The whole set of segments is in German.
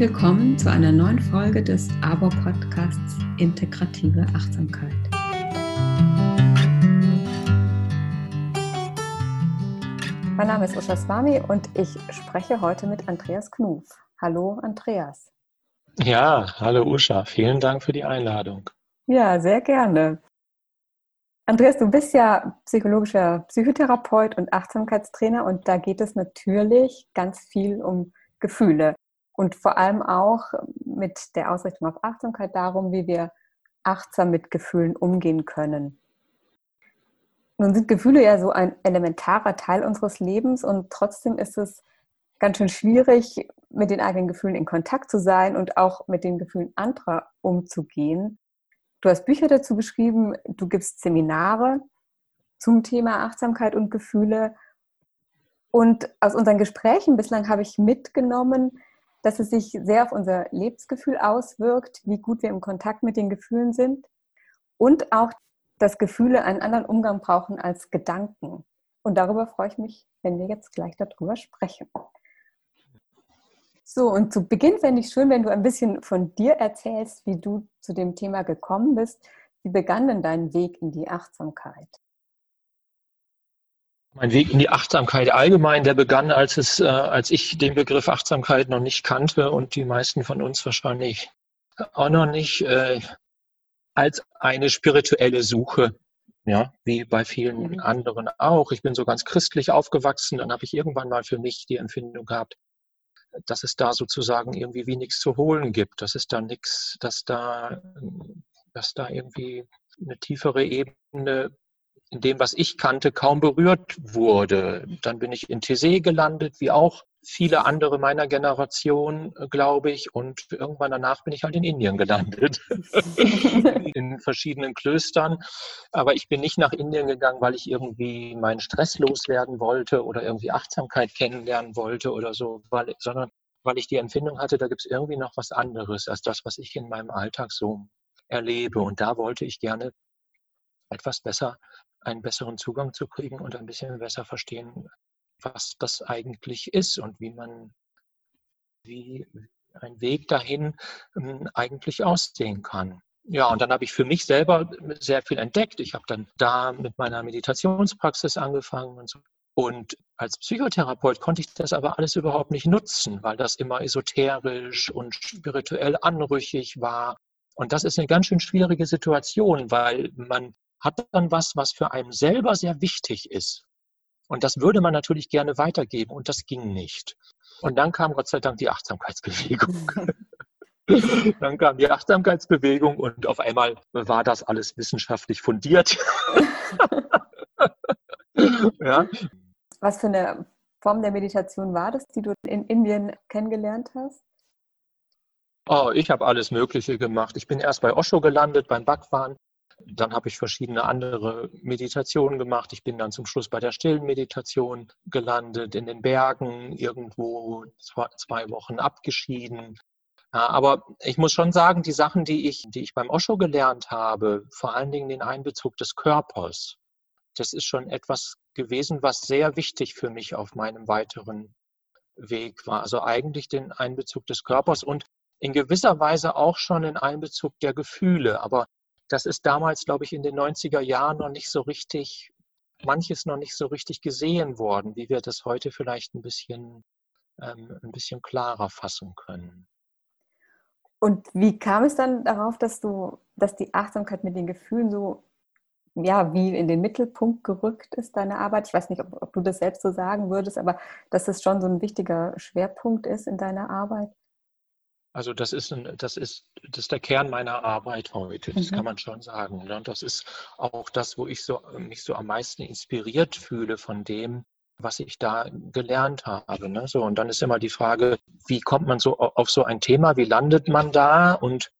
Willkommen zu einer neuen Folge des ABO Podcasts Integrative Achtsamkeit. Mein Name ist Usha Swami und ich spreche heute mit Andreas Knuf. Hallo Andreas. Ja, hallo Usha. Vielen Dank für die Einladung. Ja, sehr gerne. Andreas, du bist ja psychologischer Psychotherapeut und Achtsamkeitstrainer und da geht es natürlich ganz viel um Gefühle und vor allem auch mit der Ausrichtung auf Achtsamkeit darum, wie wir achtsam mit Gefühlen umgehen können. Nun sind Gefühle ja so ein elementarer Teil unseres Lebens und trotzdem ist es ganz schön schwierig, mit den eigenen Gefühlen in Kontakt zu sein und auch mit den Gefühlen anderer umzugehen. Du hast Bücher dazu geschrieben, du gibst Seminare zum Thema Achtsamkeit und Gefühle. Und aus unseren Gesprächen bislang habe ich mitgenommen, dass es sich sehr auf unser Lebensgefühl auswirkt, wie gut wir im Kontakt mit den Gefühlen sind und auch, dass Gefühle einen anderen Umgang brauchen als Gedanken. Und darüber freue ich mich, wenn wir jetzt gleich darüber sprechen. So, und zu Beginn fände ich schön, wenn du ein bisschen von dir erzählst, wie du zu dem Thema gekommen bist. Wie begann denn dein Weg in die Achtsamkeit? Mein Weg in die Achtsamkeit allgemein, der begann, als es, äh, als ich den Begriff Achtsamkeit noch nicht kannte und die meisten von uns wahrscheinlich auch noch nicht, äh, als eine spirituelle Suche. Ja, wie bei vielen mhm. anderen auch. Ich bin so ganz christlich aufgewachsen. Dann habe ich irgendwann mal für mich die Empfindung gehabt, dass es da sozusagen irgendwie wie nichts zu holen gibt, dass es da nichts, dass da, dass da irgendwie eine tiefere Ebene in dem, was ich kannte, kaum berührt wurde. Dann bin ich in Tessé gelandet, wie auch viele andere meiner Generation, glaube ich. Und irgendwann danach bin ich halt in Indien gelandet, in verschiedenen Klöstern. Aber ich bin nicht nach Indien gegangen, weil ich irgendwie meinen Stress loswerden wollte oder irgendwie Achtsamkeit kennenlernen wollte oder so, weil, sondern weil ich die Empfindung hatte, da gibt es irgendwie noch was anderes als das, was ich in meinem Alltag so erlebe. Und da wollte ich gerne etwas besser, einen besseren Zugang zu kriegen und ein bisschen besser verstehen, was das eigentlich ist und wie man, wie ein Weg dahin ähm, eigentlich aussehen kann. Ja, und dann habe ich für mich selber sehr viel entdeckt. Ich habe dann da mit meiner Meditationspraxis angefangen und so. Und als Psychotherapeut konnte ich das aber alles überhaupt nicht nutzen, weil das immer esoterisch und spirituell anrüchig war. Und das ist eine ganz schön schwierige Situation, weil man hat dann was, was für einen selber sehr wichtig ist. Und das würde man natürlich gerne weitergeben und das ging nicht. Und dann kam Gott sei Dank die Achtsamkeitsbewegung. dann kam die Achtsamkeitsbewegung und auf einmal war das alles wissenschaftlich fundiert. ja. Was für eine Form der Meditation war das, die du in Indien kennengelernt hast? Oh, ich habe alles Mögliche gemacht. Ich bin erst bei Osho gelandet, beim Bhagwan. Dann habe ich verschiedene andere Meditationen gemacht. Ich bin dann zum Schluss bei der stillen Meditation gelandet, in den Bergen, irgendwo zwei Wochen abgeschieden. Ja, aber ich muss schon sagen, die Sachen, die ich, die ich beim Osho gelernt habe, vor allen Dingen den Einbezug des Körpers, das ist schon etwas gewesen, was sehr wichtig für mich auf meinem weiteren Weg war. Also eigentlich den Einbezug des Körpers und in gewisser Weise auch schon den Einbezug der Gefühle. Aber das ist damals, glaube ich, in den 90er Jahren noch nicht so richtig, manches noch nicht so richtig gesehen worden, wie wir das heute vielleicht ein bisschen, ähm, ein bisschen klarer fassen können. Und wie kam es dann darauf, dass du, dass die Achtsamkeit mit den Gefühlen so, ja, wie in den Mittelpunkt gerückt ist, deine Arbeit? Ich weiß nicht, ob, ob du das selbst so sagen würdest, aber dass es schon so ein wichtiger Schwerpunkt ist in deiner Arbeit? Also das ist, ein, das ist, das ist der Kern meiner Arbeit heute, das mhm. kann man schon sagen. Ne? Und das ist auch das, wo ich so, mich so am meisten inspiriert fühle von dem, was ich da gelernt habe. Ne? So, und dann ist immer die Frage, wie kommt man so auf so ein Thema, wie landet man da? Und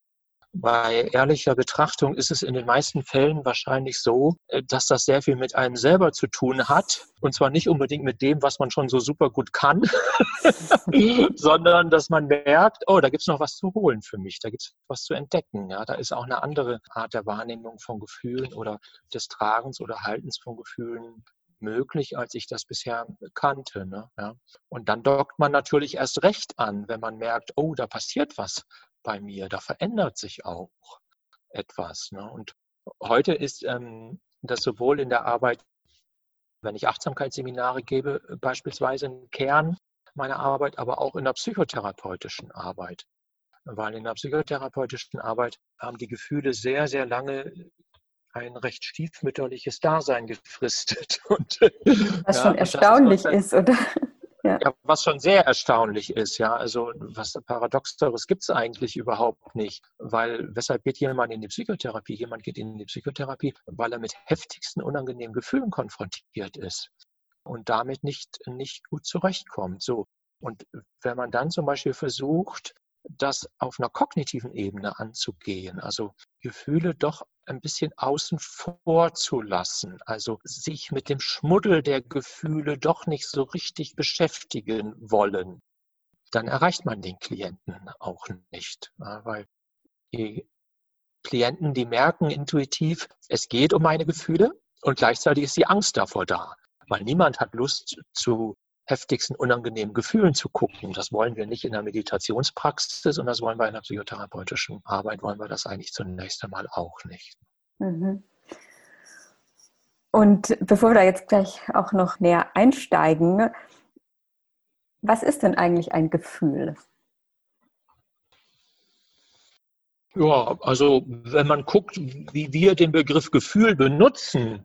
bei ehrlicher Betrachtung ist es in den meisten Fällen wahrscheinlich so, äh, dass das sehr viel mit einem selber zu tun hat. Und zwar nicht unbedingt mit dem, was man schon so super gut kann, sondern dass man merkt, oh, da gibt es noch was zu holen für mich, da gibt es was zu entdecken. Ja, da ist auch eine andere Art der Wahrnehmung von Gefühlen oder des Tragens oder Haltens von Gefühlen möglich, als ich das bisher kannte. Ne? Ja. Und dann dockt man natürlich erst recht an, wenn man merkt, oh, da passiert was bei mir, da verändert sich auch etwas. Ne? Und heute ist ähm, das sowohl in der Arbeit, wenn ich Achtsamkeitsseminare gebe, beispielsweise ein Kern meiner Arbeit, aber auch in der psychotherapeutischen Arbeit. Weil in der psychotherapeutischen Arbeit haben die Gefühle sehr, sehr lange ein recht stiefmütterliches Dasein gefristet. Und, was ja, schon erstaunlich ist, ist, oder? Ja. ja. was schon sehr erstaunlich ist, ja. Also was Paradoxeres gibt es eigentlich überhaupt nicht. Weil, weshalb geht jemand in die Psychotherapie? Jemand geht in die Psychotherapie, weil er mit heftigsten unangenehmen Gefühlen konfrontiert ist und damit nicht, nicht gut zurechtkommt. So. Und wenn man dann zum Beispiel versucht, das auf einer kognitiven Ebene anzugehen, also Gefühle doch ein bisschen außen vor zu lassen, also sich mit dem Schmuddel der Gefühle doch nicht so richtig beschäftigen wollen, dann erreicht man den Klienten auch nicht, weil die Klienten, die merken intuitiv, es geht um meine Gefühle und gleichzeitig ist die Angst davor da, weil niemand hat Lust zu heftigsten unangenehmen Gefühlen zu gucken. Das wollen wir nicht in der Meditationspraxis und das wollen wir in der psychotherapeutischen Arbeit, wollen wir das eigentlich zunächst einmal auch nicht. Mhm. Und bevor wir da jetzt gleich auch noch näher einsteigen, was ist denn eigentlich ein Gefühl? Ja, also wenn man guckt, wie wir den Begriff Gefühl benutzen,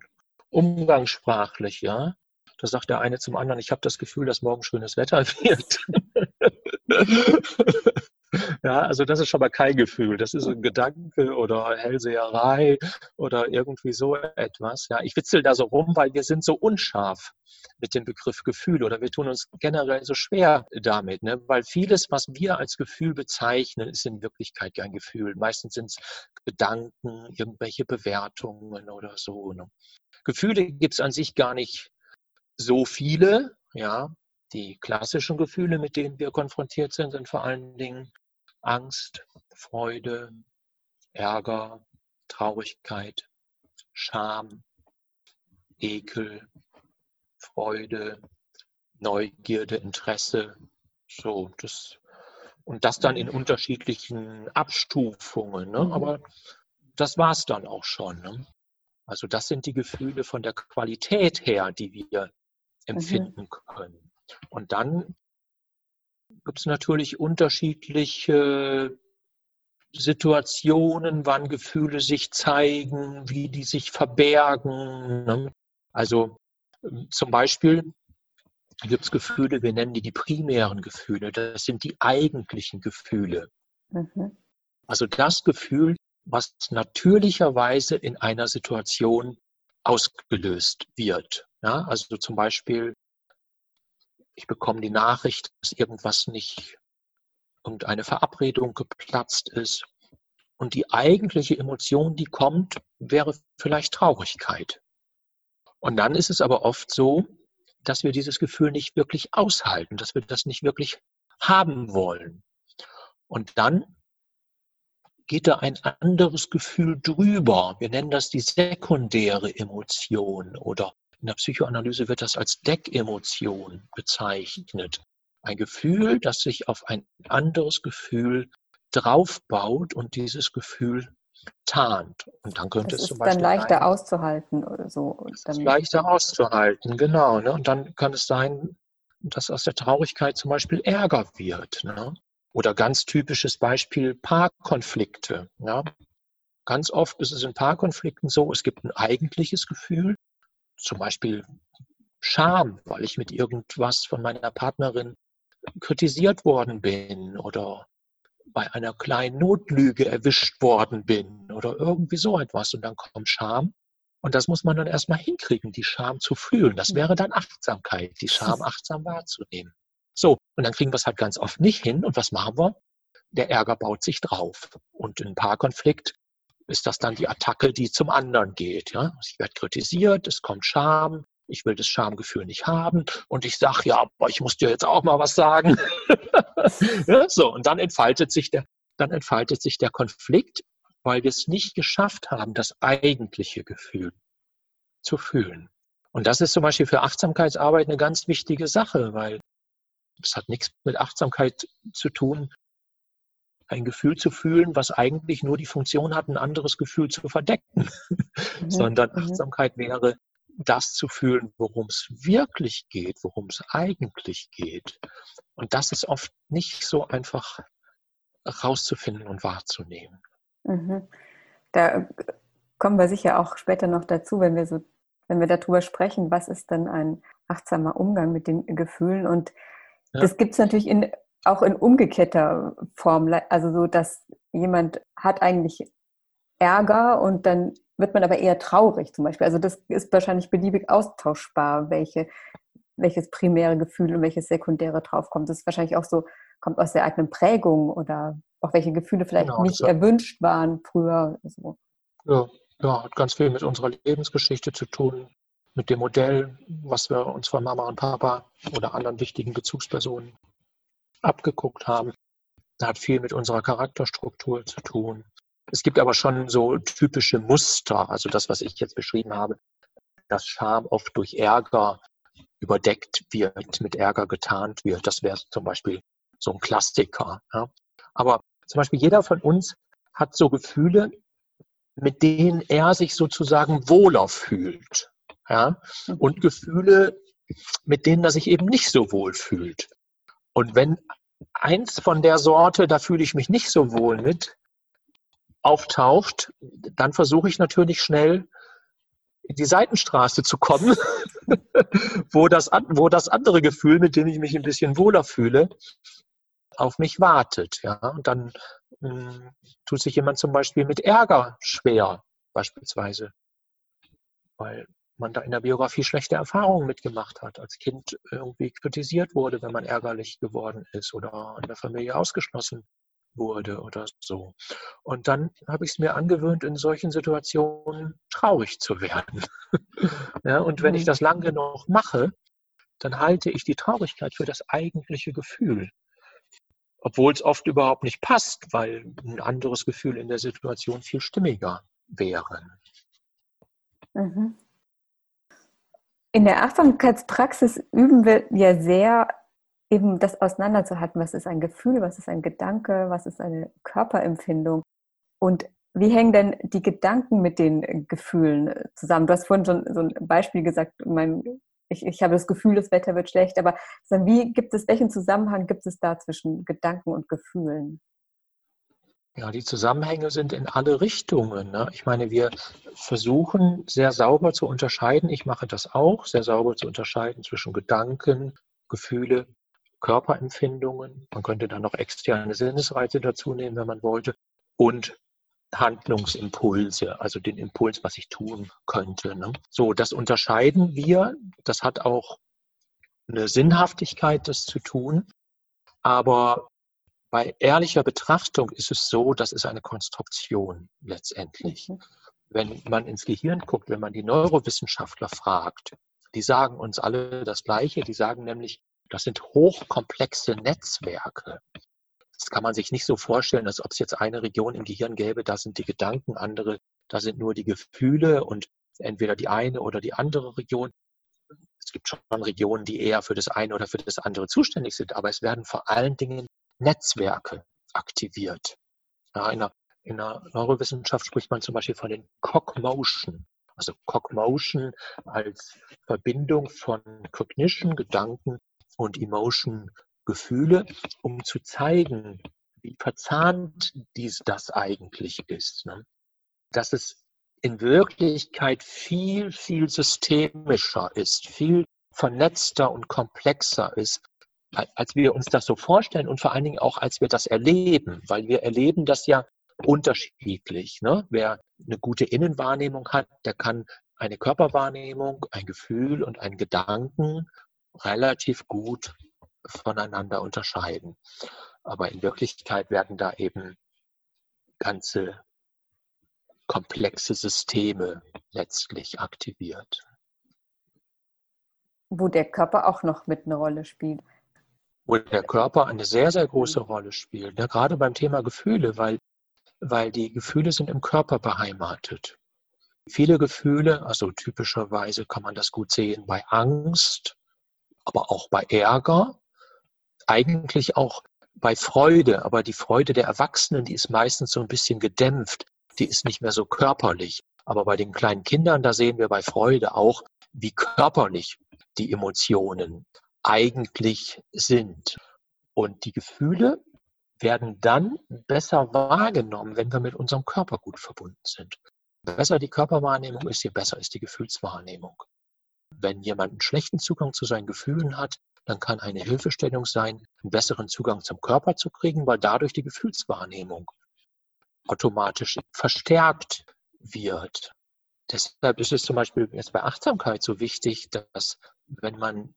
umgangssprachlich, ja, da sagt der eine zum anderen, ich habe das Gefühl, dass morgen schönes Wetter wird. ja, also das ist schon mal kein Gefühl. Das ist ein Gedanke oder Hellseherei oder irgendwie so etwas. Ja, ich witzel da so rum, weil wir sind so unscharf mit dem Begriff Gefühl oder wir tun uns generell so schwer damit, ne? weil vieles, was wir als Gefühl bezeichnen, ist in Wirklichkeit kein Gefühl. Meistens sind es Gedanken, irgendwelche Bewertungen oder so. Ne? Gefühle gibt es an sich gar nicht so viele, ja, die klassischen Gefühle, mit denen wir konfrontiert sind, sind vor allen Dingen Angst, Freude, Ärger, Traurigkeit, Scham, Ekel, Freude, Neugierde, Interesse. So, das, und das dann in unterschiedlichen Abstufungen. Ne? Mhm. Aber das war es dann auch schon. Ne? Also das sind die Gefühle von der Qualität her, die wir. Empfinden mhm. können. Und dann gibt es natürlich unterschiedliche Situationen, wann Gefühle sich zeigen, wie die sich verbergen. Ne? Also ähm, zum Beispiel gibt es Gefühle, wir nennen die die primären Gefühle, das sind die eigentlichen Gefühle. Mhm. Also das Gefühl, was natürlicherweise in einer Situation ausgelöst wird. Ja, also zum Beispiel, ich bekomme die Nachricht, dass irgendwas nicht, irgendeine Verabredung geplatzt ist. Und die eigentliche Emotion, die kommt, wäre vielleicht Traurigkeit. Und dann ist es aber oft so, dass wir dieses Gefühl nicht wirklich aushalten, dass wir das nicht wirklich haben wollen. Und dann geht da ein anderes Gefühl drüber. Wir nennen das die sekundäre Emotion oder in der Psychoanalyse wird das als Deckemotion bezeichnet. Ein Gefühl, das sich auf ein anderes Gefühl draufbaut und dieses Gefühl tarnt. Und dann könnte das es zum Beispiel. dann leichter sein, auszuhalten oder so. Ist leichter auszuhalten, genau. Ne? Und dann kann es sein, dass aus der Traurigkeit zum Beispiel Ärger wird. Ne? Oder ganz typisches Beispiel Paarkonflikte. Ja? Ganz oft ist es in Paarkonflikten so, es gibt ein eigentliches Gefühl, zum Beispiel Scham, weil ich mit irgendwas von meiner Partnerin kritisiert worden bin oder bei einer kleinen Notlüge erwischt worden bin oder irgendwie so etwas. Und dann kommt Scham. Und das muss man dann erstmal hinkriegen, die Scham zu fühlen. Das wäre dann Achtsamkeit, die Scham achtsam wahrzunehmen. So, und dann kriegen wir es halt ganz oft nicht hin. Und was machen wir? Der Ärger baut sich drauf. Und ein Paarkonflikt ist das dann die Attacke, die zum anderen geht. Ja? Ich werde kritisiert, es kommt Scham, ich will das Schamgefühl nicht haben und ich sage, ja, aber ich muss dir jetzt auch mal was sagen. ja, so, und dann entfaltet sich der, dann entfaltet sich der Konflikt, weil wir es nicht geschafft haben, das eigentliche Gefühl zu fühlen. Und das ist zum Beispiel für Achtsamkeitsarbeit eine ganz wichtige Sache, weil es hat nichts mit Achtsamkeit zu tun, ein Gefühl zu fühlen, was eigentlich nur die Funktion hat, ein anderes Gefühl zu verdecken, mhm. sondern mhm. Achtsamkeit wäre, das zu fühlen, worum es wirklich geht, worum es eigentlich geht. Und das ist oft nicht so einfach rauszufinden und wahrzunehmen. Mhm. Da kommen wir sicher auch später noch dazu, wenn wir so, wenn wir darüber sprechen, was ist denn ein achtsamer Umgang mit den Gefühlen. Und das gibt es natürlich in, auch in umgekehrter Form. Also so, dass jemand hat eigentlich Ärger und dann wird man aber eher traurig zum Beispiel. Also das ist wahrscheinlich beliebig austauschbar, welche, welches primäre Gefühl und welches sekundäre draufkommt. Das ist wahrscheinlich auch so, kommt aus der eigenen Prägung oder auch welche Gefühle vielleicht genau, nicht erwünscht waren früher. So. Ja, ja, hat ganz viel mit unserer Lebensgeschichte zu tun, mit dem Modell, was wir uns von Mama und Papa oder anderen wichtigen Bezugspersonen abgeguckt haben. Das hat viel mit unserer Charakterstruktur zu tun. Es gibt aber schon so typische Muster, also das, was ich jetzt beschrieben habe, dass Scham oft durch Ärger überdeckt wird, mit Ärger getarnt wird. Das wäre zum Beispiel so ein Klassiker. Ja. Aber zum Beispiel jeder von uns hat so Gefühle, mit denen er sich sozusagen wohler fühlt. Ja? Mhm. Und Gefühle, mit denen er sich eben nicht so wohl fühlt. Und wenn eins von der Sorte, da fühle ich mich nicht so wohl mit, auftaucht, dann versuche ich natürlich schnell in die Seitenstraße zu kommen, wo, das, wo das andere Gefühl, mit dem ich mich ein bisschen wohler fühle, auf mich wartet. Ja? Und dann mh, hm, tut sich jemand zum Beispiel mit Ärger schwer, beispielsweise, weil man da in der Biografie schlechte Erfahrungen mitgemacht hat, als Kind irgendwie kritisiert wurde, wenn man ärgerlich geworden ist oder in der Familie ausgeschlossen wurde oder so. Und dann habe ich es mir angewöhnt, in solchen Situationen traurig zu werden. ja, und wenn ich mhm. das lange genug mache, dann halte ich die Traurigkeit für das eigentliche Gefühl. Obwohl es oft überhaupt nicht passt, weil ein anderes Gefühl in der Situation viel stimmiger wäre. Mhm. In der Achtsamkeitspraxis üben wir ja sehr eben das auseinanderzuhalten, was ist ein Gefühl, was ist ein Gedanke, was ist eine Körperempfindung und wie hängen denn die Gedanken mit den Gefühlen zusammen? Du hast vorhin schon so ein Beispiel gesagt, mein, ich, ich habe das Gefühl, das Wetter wird schlecht, aber wie gibt es, welchen Zusammenhang gibt es da zwischen Gedanken und Gefühlen? Ja, die Zusammenhänge sind in alle Richtungen. Ne? Ich meine, wir versuchen sehr sauber zu unterscheiden, ich mache das auch, sehr sauber zu unterscheiden zwischen Gedanken, Gefühle Körperempfindungen. Man könnte dann noch externe Sinnesreize dazu nehmen, wenn man wollte. Und Handlungsimpulse, also den Impuls, was ich tun könnte. Ne? So, das unterscheiden wir. Das hat auch eine Sinnhaftigkeit, das zu tun. Aber bei ehrlicher Betrachtung ist es so, das ist eine Konstruktion letztendlich. Mhm. Wenn man ins Gehirn guckt, wenn man die Neurowissenschaftler fragt, die sagen uns alle das Gleiche. Die sagen nämlich, das sind hochkomplexe Netzwerke. Das kann man sich nicht so vorstellen, als ob es jetzt eine Region im Gehirn gäbe, da sind die Gedanken, andere, da sind nur die Gefühle und entweder die eine oder die andere Region. Es gibt schon Regionen, die eher für das eine oder für das andere zuständig sind, aber es werden vor allen Dingen Netzwerke aktiviert. Ja, in, der, in der Neurowissenschaft spricht man zum Beispiel von den Cogmotion. Also Cogmotion als Verbindung von Cognition, Gedanken und Emotion Gefühle, um zu zeigen, wie verzahnt dies das eigentlich ist. Ne? Dass es in Wirklichkeit viel, viel systemischer ist, viel vernetzter und komplexer ist, als wir uns das so vorstellen und vor allen Dingen auch, als wir das erleben, weil wir erleben das ja unterschiedlich. Ne? Wer eine gute Innenwahrnehmung hat, der kann eine Körperwahrnehmung, ein Gefühl und einen Gedanken relativ gut voneinander unterscheiden. Aber in Wirklichkeit werden da eben ganze komplexe Systeme letztlich aktiviert. Wo der Körper auch noch mit eine Rolle spielt. Wo der Körper eine sehr, sehr große Rolle spielt. Ja, gerade beim Thema Gefühle, weil, weil die Gefühle sind im Körper beheimatet. viele Gefühle, also typischerweise kann man das gut sehen bei Angst, aber auch bei Ärger, eigentlich auch bei Freude, aber die Freude der Erwachsenen, die ist meistens so ein bisschen gedämpft, die ist nicht mehr so körperlich. Aber bei den kleinen Kindern, da sehen wir bei Freude auch, wie körperlich die Emotionen eigentlich sind. Und die Gefühle werden dann besser wahrgenommen, wenn wir mit unserem Körper gut verbunden sind. Besser die Körperwahrnehmung ist, je besser ist die Gefühlswahrnehmung. Wenn jemand einen schlechten Zugang zu seinen Gefühlen hat, dann kann eine Hilfestellung sein, einen besseren Zugang zum Körper zu kriegen, weil dadurch die Gefühlswahrnehmung automatisch verstärkt wird. Deshalb ist es zum Beispiel jetzt bei Achtsamkeit so wichtig, dass wenn man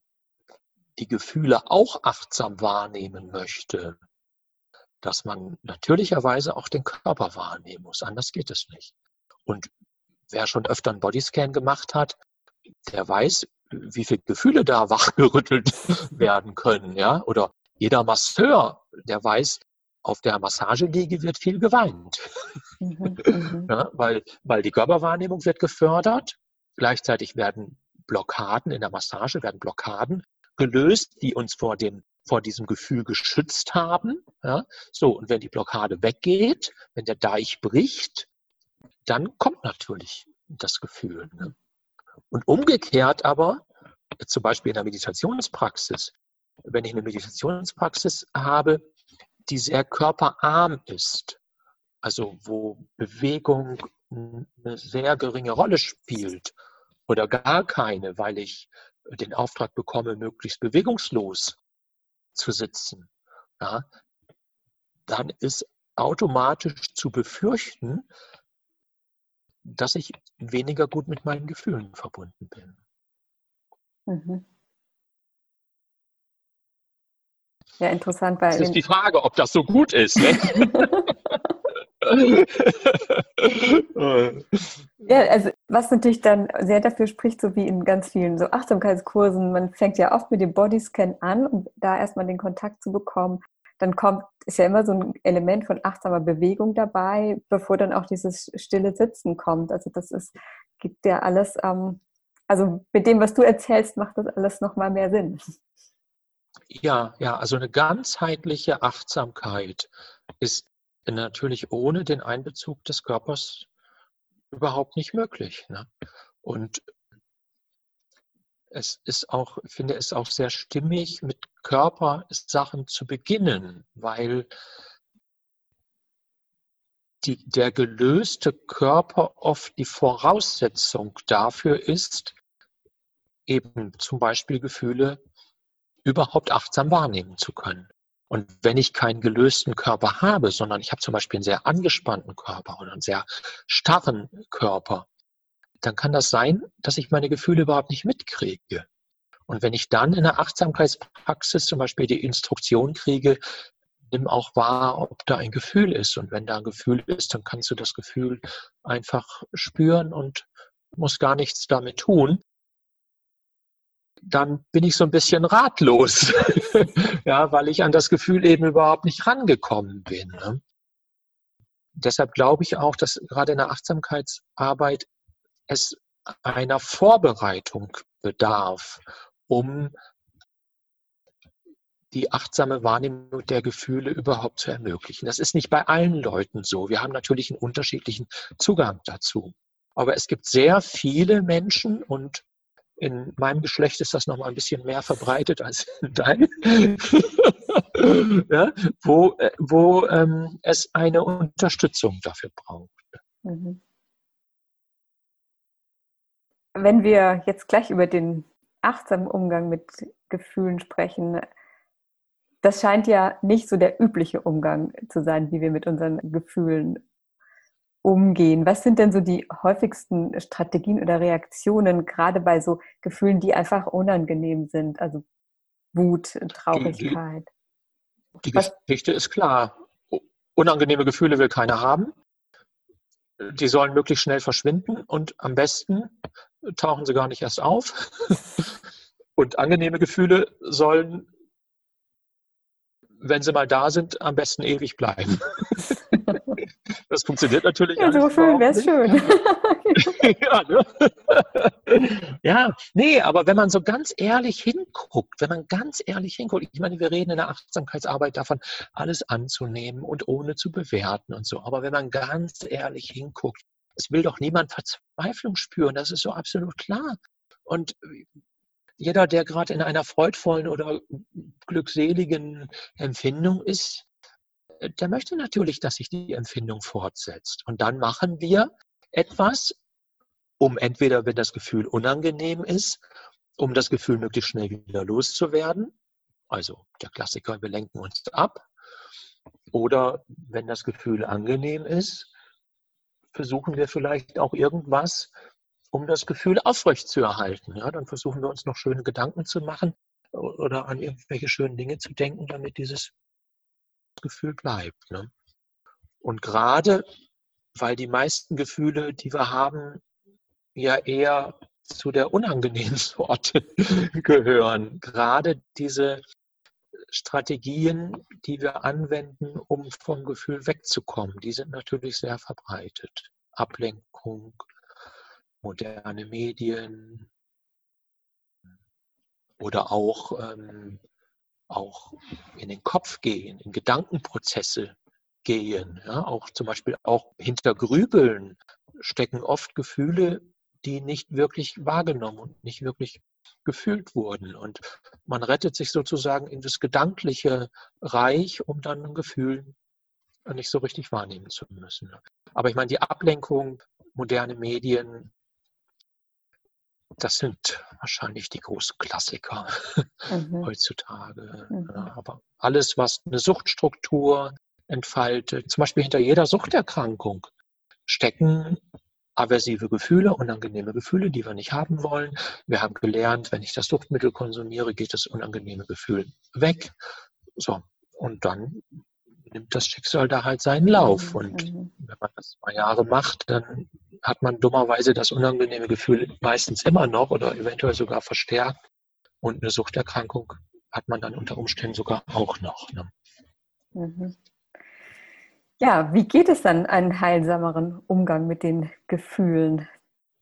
die Gefühle auch achtsam wahrnehmen möchte, dass man natürlicherweise auch den Körper wahrnehmen muss. Anders geht es nicht. Und wer schon öfter einen Bodyscan gemacht hat, der weiß, wie viele Gefühle da wachgerüttelt werden können, ja. Oder jeder Masseur, der weiß, auf der Massageliege wird viel geweint. Mhm, mhm. ja, weil, weil die Körperwahrnehmung wird gefördert. Gleichzeitig werden Blockaden in der Massage, werden Blockaden gelöst, die uns vor dem vor diesem Gefühl geschützt haben. Ja? So, und wenn die Blockade weggeht, wenn der Deich bricht, dann kommt natürlich das Gefühl. Ne? Und umgekehrt aber, zum Beispiel in der Meditationspraxis, wenn ich eine Meditationspraxis habe, die sehr körperarm ist, also wo Bewegung eine sehr geringe Rolle spielt oder gar keine, weil ich den Auftrag bekomme, möglichst bewegungslos zu sitzen, ja, dann ist automatisch zu befürchten, dass ich weniger gut mit meinen Gefühlen verbunden bin. Mhm. Ja, interessant. Weil das ist die Frage, ob das so gut ist. Ne? ja, also was natürlich dann sehr dafür spricht, so wie in ganz vielen so Achtsamkeitskursen, man fängt ja oft mit dem Bodyscan an, um da erstmal den Kontakt zu bekommen. Dann kommt, ist ja immer so ein Element von achtsamer Bewegung dabei, bevor dann auch dieses stille Sitzen kommt. Also das ist, gibt ja alles, ähm, also mit dem, was du erzählst, macht das alles nochmal mehr Sinn. Ja, ja, also eine ganzheitliche Achtsamkeit ist natürlich ohne den Einbezug des Körpers überhaupt nicht möglich. Ne? Und es ist auch, ich finde es auch sehr stimmig, mit Körpersachen zu beginnen, weil die, der gelöste Körper oft die Voraussetzung dafür ist, eben zum Beispiel Gefühle überhaupt achtsam wahrnehmen zu können. Und wenn ich keinen gelösten Körper habe, sondern ich habe zum Beispiel einen sehr angespannten Körper oder einen sehr starren Körper, dann kann das sein, dass ich meine Gefühle überhaupt nicht mitkriege. Und wenn ich dann in der Achtsamkeitspraxis zum Beispiel die Instruktion kriege, nimm auch wahr, ob da ein Gefühl ist. Und wenn da ein Gefühl ist, dann kannst du das Gefühl einfach spüren und musst gar nichts damit tun dann bin ich so ein bisschen ratlos, ja, weil ich an das Gefühl eben überhaupt nicht rangekommen bin. Ne? Deshalb glaube ich auch, dass gerade in der Achtsamkeitsarbeit es einer Vorbereitung bedarf, um die achtsame Wahrnehmung der Gefühle überhaupt zu ermöglichen. Das ist nicht bei allen Leuten so. Wir haben natürlich einen unterschiedlichen Zugang dazu. Aber es gibt sehr viele Menschen und in meinem Geschlecht ist das noch mal ein bisschen mehr verbreitet als in deinem, ja, wo, äh, wo ähm, es eine Unterstützung dafür braucht. Mhm. Wenn wir jetzt gleich über den achtsamen Umgang mit Gefühlen sprechen, das scheint ja nicht so der übliche Umgang zu sein, wie wir mit unseren Gefühlen umgehen? Was sind denn so die häufigsten Strategien oder Reaktionen, gerade bei so Gefühlen, die einfach unangenehm sind? Also Wut, Traurigkeit. Die, die, die Geschichte ist klar. Unangenehme Gefühle will keiner haben. Die sollen möglichst schnell verschwinden und am besten tauchen sie gar nicht erst auf. Und angenehme Gefühle sollen, wenn sie mal da sind, am besten ewig bleiben. Das funktioniert natürlich. Ja, so schön wäre es schön. ja, ne? ja, nee, aber wenn man so ganz ehrlich hinguckt, wenn man ganz ehrlich hinguckt, ich meine, wir reden in der Achtsamkeitsarbeit davon, alles anzunehmen und ohne zu bewerten und so. Aber wenn man ganz ehrlich hinguckt, es will doch niemand Verzweiflung spüren, das ist so absolut klar. Und jeder, der gerade in einer freudvollen oder glückseligen Empfindung ist, der möchte natürlich, dass sich die Empfindung fortsetzt. Und dann machen wir etwas, um entweder, wenn das Gefühl unangenehm ist, um das Gefühl möglichst schnell wieder loszuwerden. Also der Klassiker, wir lenken uns ab. Oder wenn das Gefühl angenehm ist, versuchen wir vielleicht auch irgendwas, um das Gefühl aufrecht zu erhalten. Ja, dann versuchen wir uns noch schöne Gedanken zu machen oder an irgendwelche schönen Dinge zu denken, damit dieses Gefühl bleibt. Ne? Und gerade weil die meisten Gefühle, die wir haben, ja eher zu der unangenehmen Sorte gehören. Gerade diese Strategien, die wir anwenden, um vom Gefühl wegzukommen, die sind natürlich sehr verbreitet. Ablenkung, moderne Medien oder auch ähm, auch in den Kopf gehen, in Gedankenprozesse gehen. Ja, auch zum Beispiel auch hinter Grübeln stecken oft Gefühle, die nicht wirklich wahrgenommen und nicht wirklich gefühlt wurden. Und man rettet sich sozusagen in das gedankliche Reich, um dann ein Gefühl nicht so richtig wahrnehmen zu müssen. Aber ich meine, die Ablenkung, moderne Medien, das sind wahrscheinlich die großen Klassiker mhm. heutzutage. Mhm. Ja, aber alles, was eine Suchtstruktur entfaltet, zum Beispiel hinter jeder Suchterkrankung, stecken aversive Gefühle, unangenehme Gefühle, die wir nicht haben wollen. Wir haben gelernt, wenn ich das Suchtmittel konsumiere, geht das unangenehme Gefühl weg. So, und dann nimmt das Schicksal da halt seinen Lauf. Mhm. Und mhm. wenn man das zwei Jahre macht, dann hat man dummerweise das unangenehme Gefühl meistens immer noch oder eventuell sogar verstärkt. Und eine Suchterkrankung hat man dann unter Umständen sogar auch noch. Ne? Mhm. Ja, wie geht es dann, einen heilsameren Umgang mit den Gefühlen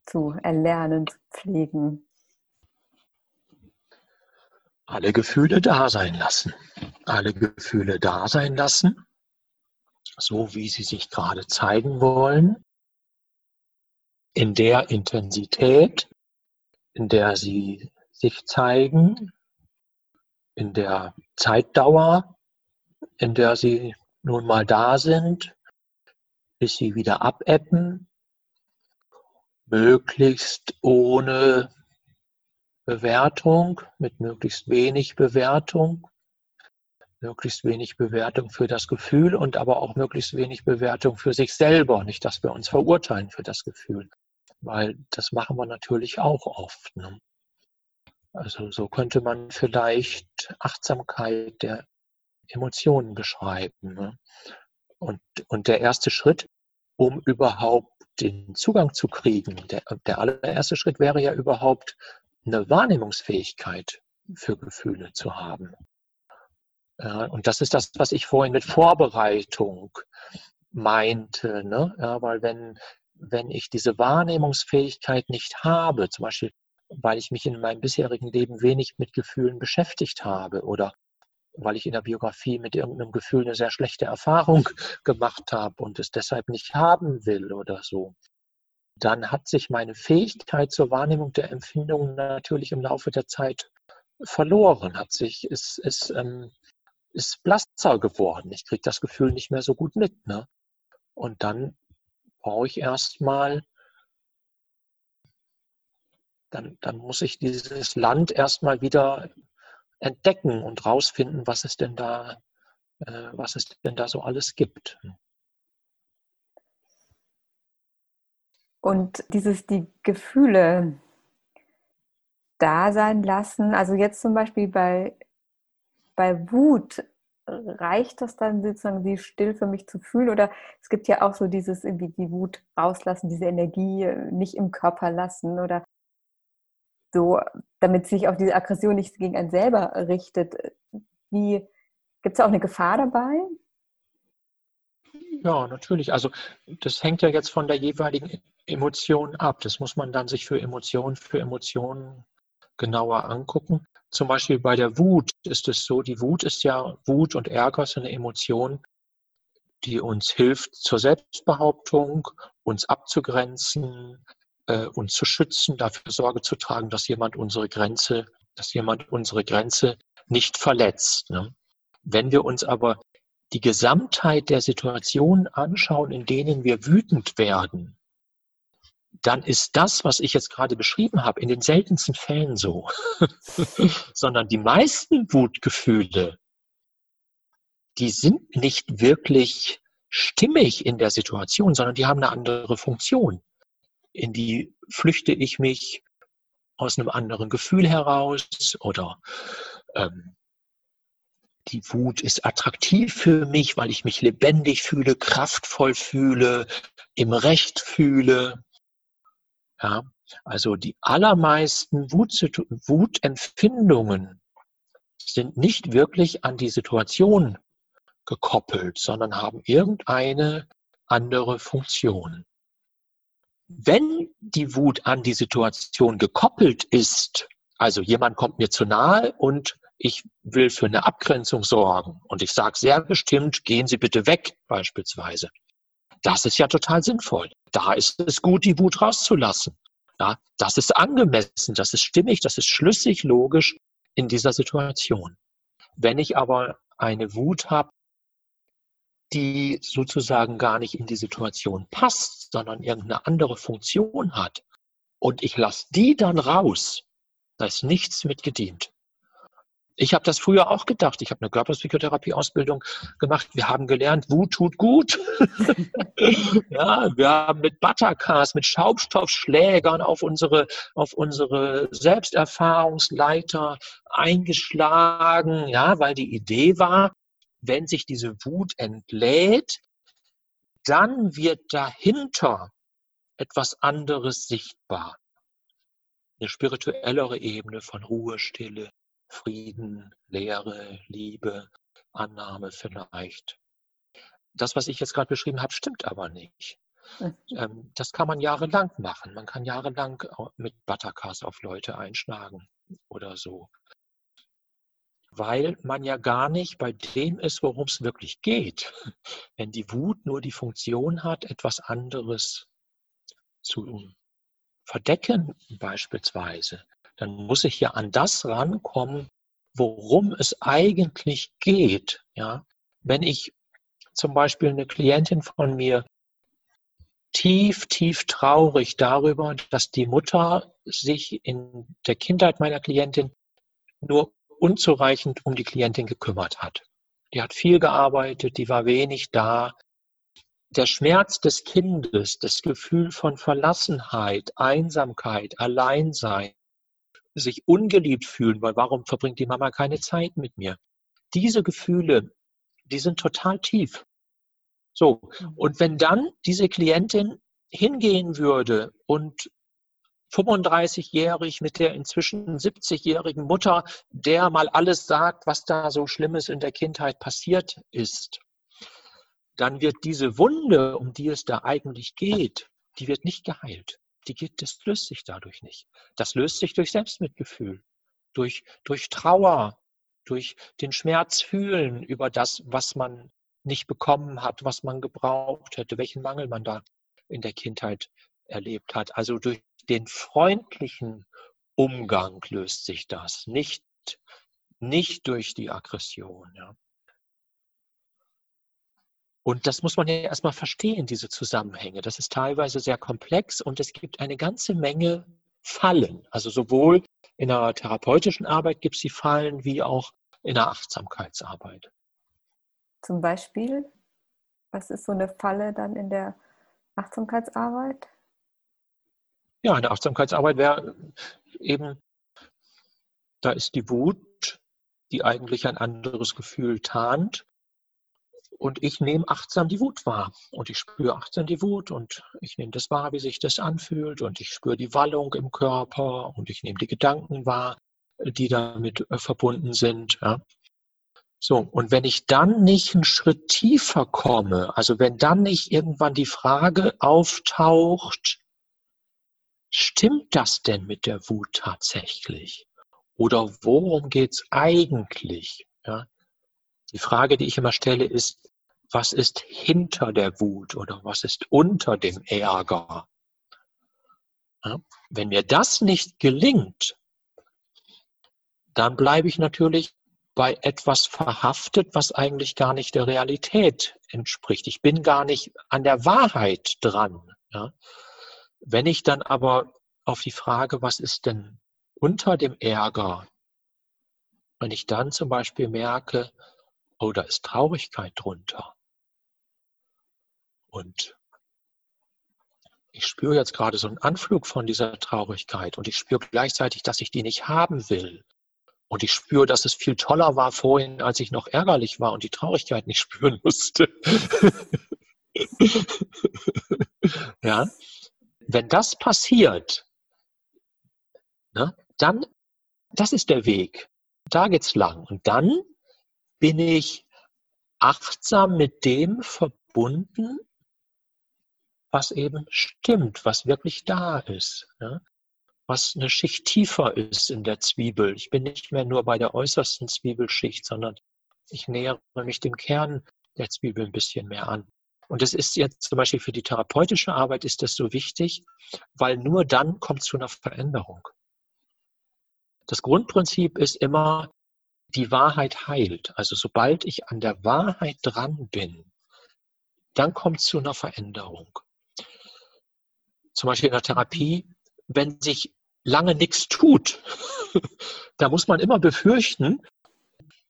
zu erlernen, zu pflegen? Alle Gefühle da sein lassen. Alle Gefühle da sein lassen, so wie sie sich gerade zeigen wollen in der Intensität, in der sie sich zeigen, in der Zeitdauer, in der sie nun mal da sind, bis sie wieder abebben, möglichst ohne Bewertung, mit möglichst wenig Bewertung, möglichst wenig Bewertung für das Gefühl und aber auch möglichst wenig Bewertung für sich selber, nicht dass wir uns verurteilen für das Gefühl weil das machen wir natürlich auch oft. Ne? Also so könnte man vielleicht Achtsamkeit der Emotionen beschreiben. Ne? Und, und der erste Schritt, um überhaupt den Zugang zu kriegen, der, der allererste Schritt wäre ja überhaupt eine Wahrnehmungsfähigkeit für Gefühle zu haben. Und das ist das, was ich vorhin mit Vorbereitung meinte. Ne? Ja, weil wenn, wenn ich diese Wahrnehmungsfähigkeit nicht habe, zum Beispiel weil ich mich in meinem bisherigen Leben wenig mit Gefühlen beschäftigt habe oder weil ich in der Biografie mit irgendeinem Gefühl eine sehr schlechte Erfahrung gemacht habe und es deshalb nicht haben will oder so, dann hat sich meine Fähigkeit zur Wahrnehmung der Empfindungen natürlich im Laufe der Zeit verloren, hat sich, ist, ist, ähm, ist blasser geworden. Ich kriege das Gefühl nicht mehr so gut mit. Ne? Und dann brauche ich erstmal, dann, dann muss ich dieses Land erstmal wieder entdecken und rausfinden, was es denn da, äh, was es denn da so alles gibt. Und dieses, die Gefühle da sein lassen, also jetzt zum Beispiel bei, bei Wut, reicht das dann sozusagen, sie still für mich zu fühlen? Oder es gibt ja auch so dieses irgendwie die Wut rauslassen, diese Energie äh, nicht im Körper lassen oder so, damit sich auch diese Aggression nicht gegen einen selber richtet. Wie gibt es auch eine Gefahr dabei? Ja, natürlich. Also das hängt ja jetzt von der jeweiligen Emotion ab. Das muss man dann sich für Emotion für Emotion genauer angucken. Zum Beispiel bei der Wut ist es so, die Wut ist ja, Wut und Ärger ist eine Emotion, die uns hilft zur Selbstbehauptung, uns abzugrenzen, äh, uns zu schützen, dafür Sorge zu tragen, dass jemand unsere Grenze, dass jemand unsere Grenze nicht verletzt. Ne? Wenn wir uns aber die Gesamtheit der Situationen anschauen, in denen wir wütend werden, dann ist das, was ich jetzt gerade beschrieben habe, in den seltensten Fällen so. Sondern die meisten Wutgefühle, die sind nicht wirklich stimmig in der Situation, sondern die haben eine andere Funktion. In die flüchte ich mich aus einem anderen Gefühl heraus oder ähm, die Wut ist attraktiv für mich, weil ich mich lebendig fühle, kraftvoll fühle, im Recht fühle. Ja, also die allermeisten Wutempfindungen sind nicht wirklich an die Situation gekoppelt, sondern haben irgendeine andere Funktion. Wenn die Wut an die Situation gekoppelt ist, also jemand kommt mir zu nahe und ich will für eine Abgrenzung sorgen und ich sage sehr bestimmt, gehen Sie bitte weg beispielsweise. Das ist ja total sinnvoll. Da ist es gut, die Wut rauszulassen. Ja, das ist angemessen, das ist stimmig, das ist schlüssig, logisch in dieser Situation. Wenn ich aber eine Wut habe, die sozusagen gar nicht in die Situation passt, sondern irgendeine andere Funktion hat, und ich lasse die dann raus, da ist nichts mit gedient. Ich habe das früher auch gedacht. Ich habe eine Körperpsychotherapie-Ausbildung gemacht. Wir haben gelernt, Wut tut gut. ja, wir haben mit Buttercars, mit Schaumstoffschlägern auf unsere, auf unsere Selbsterfahrungsleiter eingeschlagen. Ja, weil die Idee war, wenn sich diese Wut entlädt, dann wird dahinter etwas anderes sichtbar. Eine spirituellere Ebene von Ruhe, Stille, Frieden, Lehre, Liebe, Annahme vielleicht. Das, was ich jetzt gerade beschrieben habe, stimmt aber nicht. Mhm. Ähm, das kann man jahrelang machen. Man kann jahrelang mit Buttercars auf Leute einschlagen oder so. Weil man ja gar nicht bei dem ist, worum es wirklich geht. Wenn die Wut nur die Funktion hat, etwas anderes zu verdecken beispielsweise, dann muss ich ja an das rankommen, worum es eigentlich geht. Ja, wenn ich zum Beispiel eine Klientin von mir tief, tief traurig darüber, dass die Mutter sich in der Kindheit meiner Klientin nur unzureichend um die Klientin gekümmert hat. Die hat viel gearbeitet, die war wenig da. Der Schmerz des Kindes, das Gefühl von Verlassenheit, Einsamkeit, Alleinsein, sich ungeliebt fühlen, weil warum verbringt die Mama keine Zeit mit mir? Diese Gefühle, die sind total tief. So, mhm. und wenn dann diese Klientin hingehen würde und 35-jährig mit der inzwischen 70-jährigen Mutter, der mal alles sagt, was da so Schlimmes in der Kindheit passiert ist, dann wird diese Wunde, um die es da eigentlich geht, die wird nicht geheilt die geht, das löst sich dadurch nicht. Das löst sich durch Selbstmitgefühl, durch, durch Trauer, durch den Schmerz fühlen über das, was man nicht bekommen hat, was man gebraucht hätte, welchen Mangel man da in der Kindheit erlebt hat. Also durch den freundlichen Umgang löst sich das, nicht, nicht durch die Aggression. Ja. Und das muss man ja erstmal verstehen, diese Zusammenhänge. Das ist teilweise sehr komplex und es gibt eine ganze Menge Fallen. Also sowohl in der therapeutischen Arbeit gibt es die Fallen wie auch in der Achtsamkeitsarbeit. Zum Beispiel, was ist so eine Falle dann in der Achtsamkeitsarbeit? Ja, in der Achtsamkeitsarbeit wäre eben, da ist die Wut, die eigentlich ein anderes Gefühl tarnt und ich nehme achtsam die Wut wahr. Und ich spüre achtsam die Wut und ich nehme das wahr, wie sich das anfühlt. Und ich spüre die Wallung im Körper und ich nehme die Gedanken wahr, die damit äh, verbunden sind. Ja. So, und wenn ich dann nicht einen Schritt tiefer komme, also wenn dann nicht irgendwann die Frage auftaucht, stimmt das denn mit der Wut tatsächlich? Oder worum geht's eigentlich? Ja? Die Frage, die ich immer stelle, ist, was ist hinter der Wut oder was ist unter dem Ärger? Wenn mir das nicht gelingt, dann bleibe ich natürlich bei etwas verhaftet, was eigentlich gar nicht der Realität entspricht. Ich bin gar nicht an der Wahrheit dran. Wenn ich dann aber auf die Frage, was ist denn unter dem Ärger, wenn ich dann zum Beispiel merke, oh, da ist Traurigkeit drunter. Und ich spüre jetzt gerade so einen Anflug von dieser Traurigkeit und ich spüre gleichzeitig, dass ich die nicht haben will. Und ich spüre, dass es viel toller war vorhin, als ich noch ärgerlich war und die Traurigkeit nicht spüren musste. ja, wenn das passiert, ne, dann, das ist der Weg. Da geht's lang. Und dann bin ich achtsam mit dem verbunden, was eben stimmt, was wirklich da ist. Ne? was eine Schicht tiefer ist in der Zwiebel. Ich bin nicht mehr nur bei der äußersten Zwiebelschicht, sondern ich nähere mich dem Kern der Zwiebel ein bisschen mehr an. Und das ist jetzt zum Beispiel für die therapeutische Arbeit ist das so wichtig, weil nur dann kommt es zu einer Veränderung. Das Grundprinzip ist immer, die Wahrheit heilt. Also sobald ich an der Wahrheit dran bin, dann kommt es zu einer Veränderung. Zum Beispiel in der Therapie, wenn sich lange nichts tut, da muss man immer befürchten,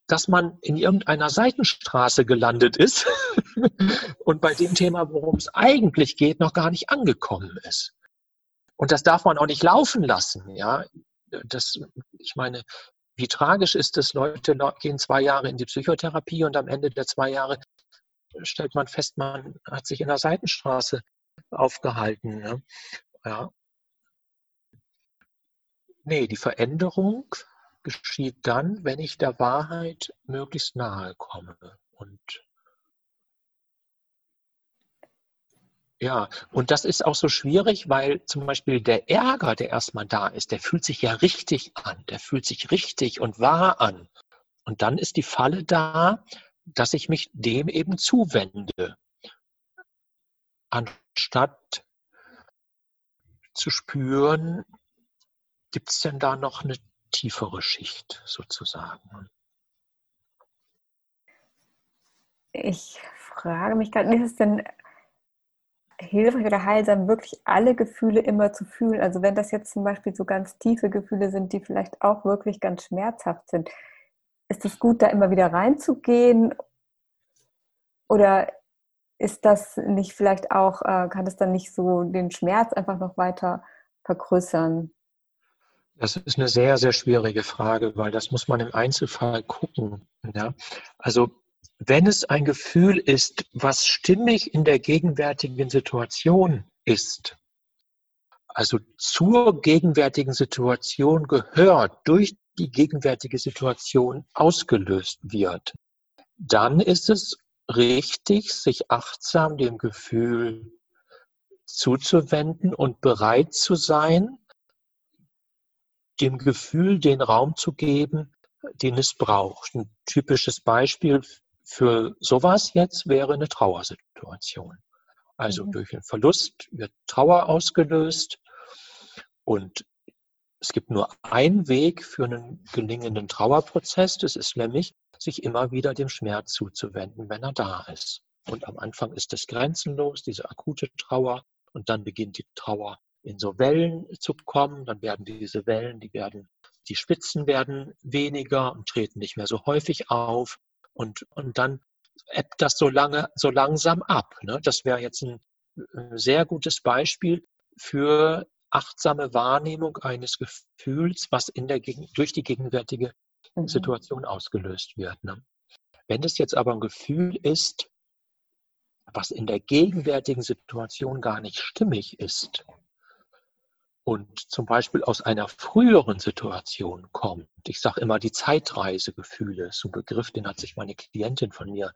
dass man in irgendeiner Seitenstraße gelandet ist und bei dem Thema, worum es eigentlich geht, noch gar nicht angekommen ist. Und das darf man auch nicht laufen lassen. Ja, das, ich meine, wie tragisch ist es, Leute gehen zwei Jahre in die Psychotherapie und am Ende der zwei Jahre stellt man fest, man hat sich in der Seitenstraße aufgehalten. Ne? Ja, Nee, die Veränderung geschieht dann, wenn ich der Wahrheit möglichst nahe komme. Und ja, und das ist auch so schwierig, weil zum Beispiel der Ärger, der erstmal da ist, der fühlt sich ja richtig an, der fühlt sich richtig und wahr an. Und dann ist die Falle da, dass ich mich dem eben zuwende, anstatt zu spüren, Gibt es denn da noch eine tiefere Schicht sozusagen? Ich frage mich gerade, ist es denn hilfreich oder heilsam, wirklich alle Gefühle immer zu fühlen? Also wenn das jetzt zum Beispiel so ganz tiefe Gefühle sind, die vielleicht auch wirklich ganz schmerzhaft sind, ist es gut, da immer wieder reinzugehen? Oder ist das nicht vielleicht auch, äh, kann es dann nicht so den Schmerz einfach noch weiter vergrößern? Das ist eine sehr, sehr schwierige Frage, weil das muss man im Einzelfall gucken. Ja? Also wenn es ein Gefühl ist, was stimmig in der gegenwärtigen Situation ist, also zur gegenwärtigen Situation gehört, durch die gegenwärtige Situation ausgelöst wird, dann ist es richtig, sich achtsam dem Gefühl zuzuwenden und bereit zu sein, dem Gefühl den Raum zu geben, den es braucht. Ein typisches Beispiel für sowas jetzt wäre eine Trauersituation. Also mhm. durch einen Verlust wird Trauer ausgelöst und es gibt nur einen Weg für einen gelingenden Trauerprozess. Das ist nämlich, sich immer wieder dem Schmerz zuzuwenden, wenn er da ist. Und am Anfang ist es grenzenlos, diese akute Trauer. Und dann beginnt die Trauer in so Wellen zu kommen. Dann werden diese Wellen, die werden, die Spitzen werden weniger und treten nicht mehr so häufig auf. Und, und dann ebbt das so lange, so langsam ab. Ne? Das wäre jetzt ein äh, sehr gutes Beispiel für achtsame Wahrnehmung eines Gefühls, was in der, durch die gegenwärtige mhm. Situation ausgelöst wird. Ne? Wenn es jetzt aber ein Gefühl ist, was in der gegenwärtigen Situation gar nicht stimmig ist, und zum Beispiel aus einer früheren Situation kommt, ich sage immer die Zeitreisegefühle, so ein Begriff, den hat sich meine Klientin von mir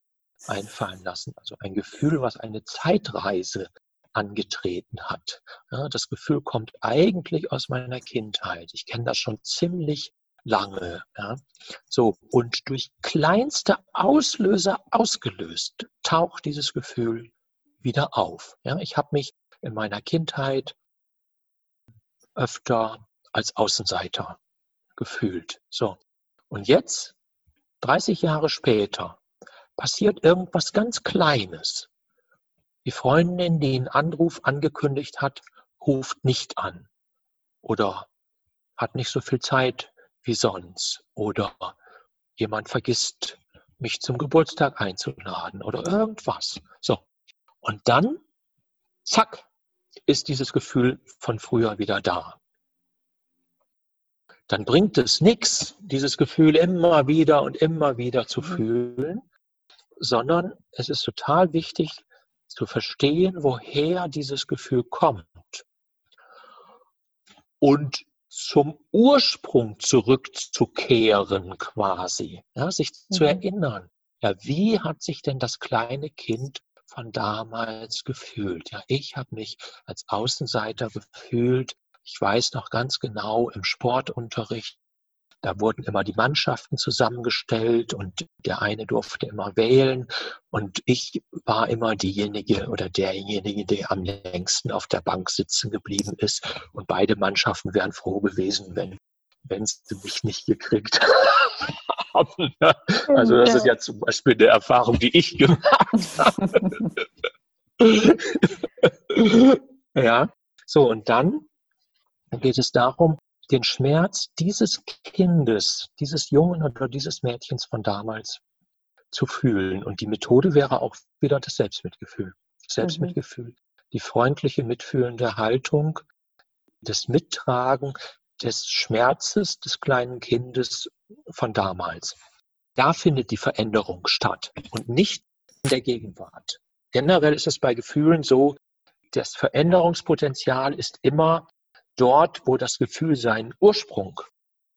einfallen lassen. Also ein Gefühl, was eine Zeitreise angetreten hat. Ja, das Gefühl kommt eigentlich aus meiner Kindheit. Ich kenne das schon ziemlich lange. Ja. So, und durch kleinste Auslöser ausgelöst, taucht dieses Gefühl wieder auf. Ja, ich habe mich in meiner Kindheit öfter als Außenseiter gefühlt. So. Und jetzt, 30 Jahre später, passiert irgendwas ganz Kleines. Die Freundin, die einen Anruf angekündigt hat, ruft nicht an oder hat nicht so viel Zeit wie sonst oder jemand vergisst, mich zum Geburtstag einzuladen oder irgendwas. So. Und dann, zack, ist dieses Gefühl von früher wieder da. Dann bringt es nichts, dieses Gefühl immer wieder und immer wieder zu mhm. fühlen, sondern es ist total wichtig zu verstehen, woher dieses Gefühl kommt. Und zum Ursprung zurückzukehren quasi, ja, sich mhm. zu erinnern. Ja, wie hat sich denn das kleine Kind von damals gefühlt? Ja, ich habe mich als Außenseiter gefühlt. Ich weiß noch ganz genau im Sportunterricht, da wurden immer die Mannschaften zusammengestellt und der eine durfte immer wählen und ich war immer diejenige oder derjenige, der am längsten auf der Bank sitzen geblieben ist und beide Mannschaften wären froh gewesen, wenn wenn sie mich nicht gekriegt Ne? Also das ist ja zum Beispiel eine Erfahrung, die ich gemacht habe. ja, so und dann geht es darum, den Schmerz dieses Kindes, dieses Jungen oder dieses Mädchens von damals zu fühlen. Und die Methode wäre auch wieder das Selbstmitgefühl. Selbstmitgefühl, mhm. die freundliche, mitfühlende Haltung, das Mittragen des Schmerzes des kleinen Kindes von damals. Da findet die Veränderung statt und nicht in der Gegenwart. Generell ist es bei Gefühlen so, das Veränderungspotenzial ist immer dort, wo das Gefühl seinen Ursprung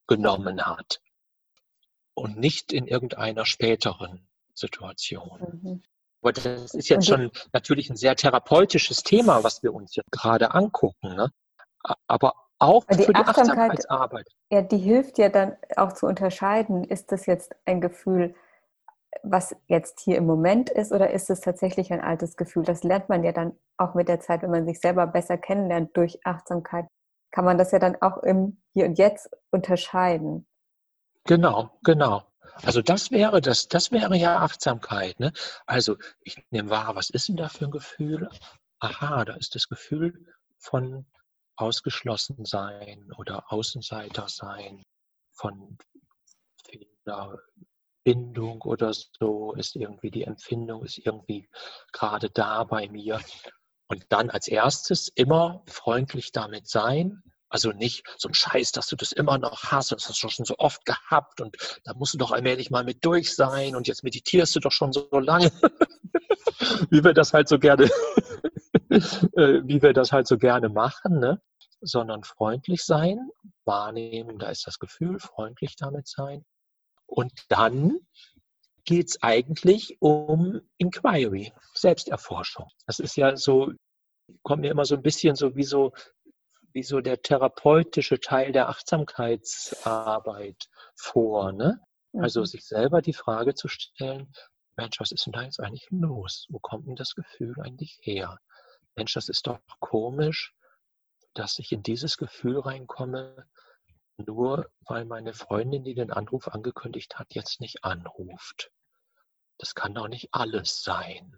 genommen hat und nicht in irgendeiner späteren Situation. Mhm. Aber das ist jetzt schon natürlich ein sehr therapeutisches Thema, was wir uns jetzt gerade angucken. Ne? Aber auch die für die Achtsamkeit, Achtsamkeitsarbeit. Ja, die hilft ja dann auch zu unterscheiden, ist das jetzt ein Gefühl, was jetzt hier im Moment ist, oder ist es tatsächlich ein altes Gefühl? Das lernt man ja dann auch mit der Zeit, wenn man sich selber besser kennenlernt durch Achtsamkeit kann man das ja dann auch im Hier und Jetzt unterscheiden. Genau, genau. Also das wäre das, das wäre ja Achtsamkeit. Ne? Also ich nehme wahr, was ist denn da für ein Gefühl? Aha, da ist das Gefühl von ausgeschlossen sein oder Außenseiter sein, von fehlender Bindung oder so, ist irgendwie die Empfindung, ist irgendwie gerade da bei mir. Und dann als erstes immer freundlich damit sein. Also nicht so ein Scheiß, dass du das immer noch hast und das hast du schon so oft gehabt und da musst du doch allmählich mal mit durch sein und jetzt meditierst du doch schon so lange, wie wir das halt so gerne, wie wir das halt so gerne machen, ne? sondern freundlich sein, wahrnehmen, da ist das Gefühl, freundlich damit sein und dann geht es eigentlich um Inquiry, Selbsterforschung. Das ist ja so kommt mir immer so ein bisschen so wie so, wie so der therapeutische Teil der Achtsamkeitsarbeit vor. Ne? Also mhm. sich selber die Frage zu stellen, Mensch, was ist denn da jetzt eigentlich los? Wo kommt denn das Gefühl eigentlich her? Mensch, das ist doch komisch, dass ich in dieses Gefühl reinkomme, nur weil meine Freundin, die den Anruf angekündigt hat, jetzt nicht anruft. Das kann doch nicht alles sein.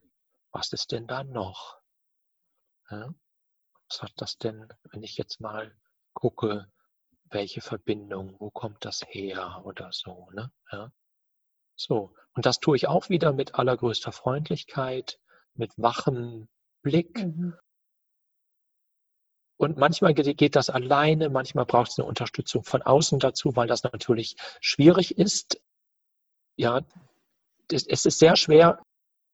Was ist denn da noch? Ja? Was hat das denn, wenn ich jetzt mal gucke, welche Verbindung, wo kommt das her oder so, ne? Ja? So, und das tue ich auch wieder mit allergrößter Freundlichkeit, mit wachem Blick. Mhm. Und manchmal geht das alleine, manchmal braucht es eine Unterstützung von außen dazu, weil das natürlich schwierig ist. Ja, es ist sehr schwer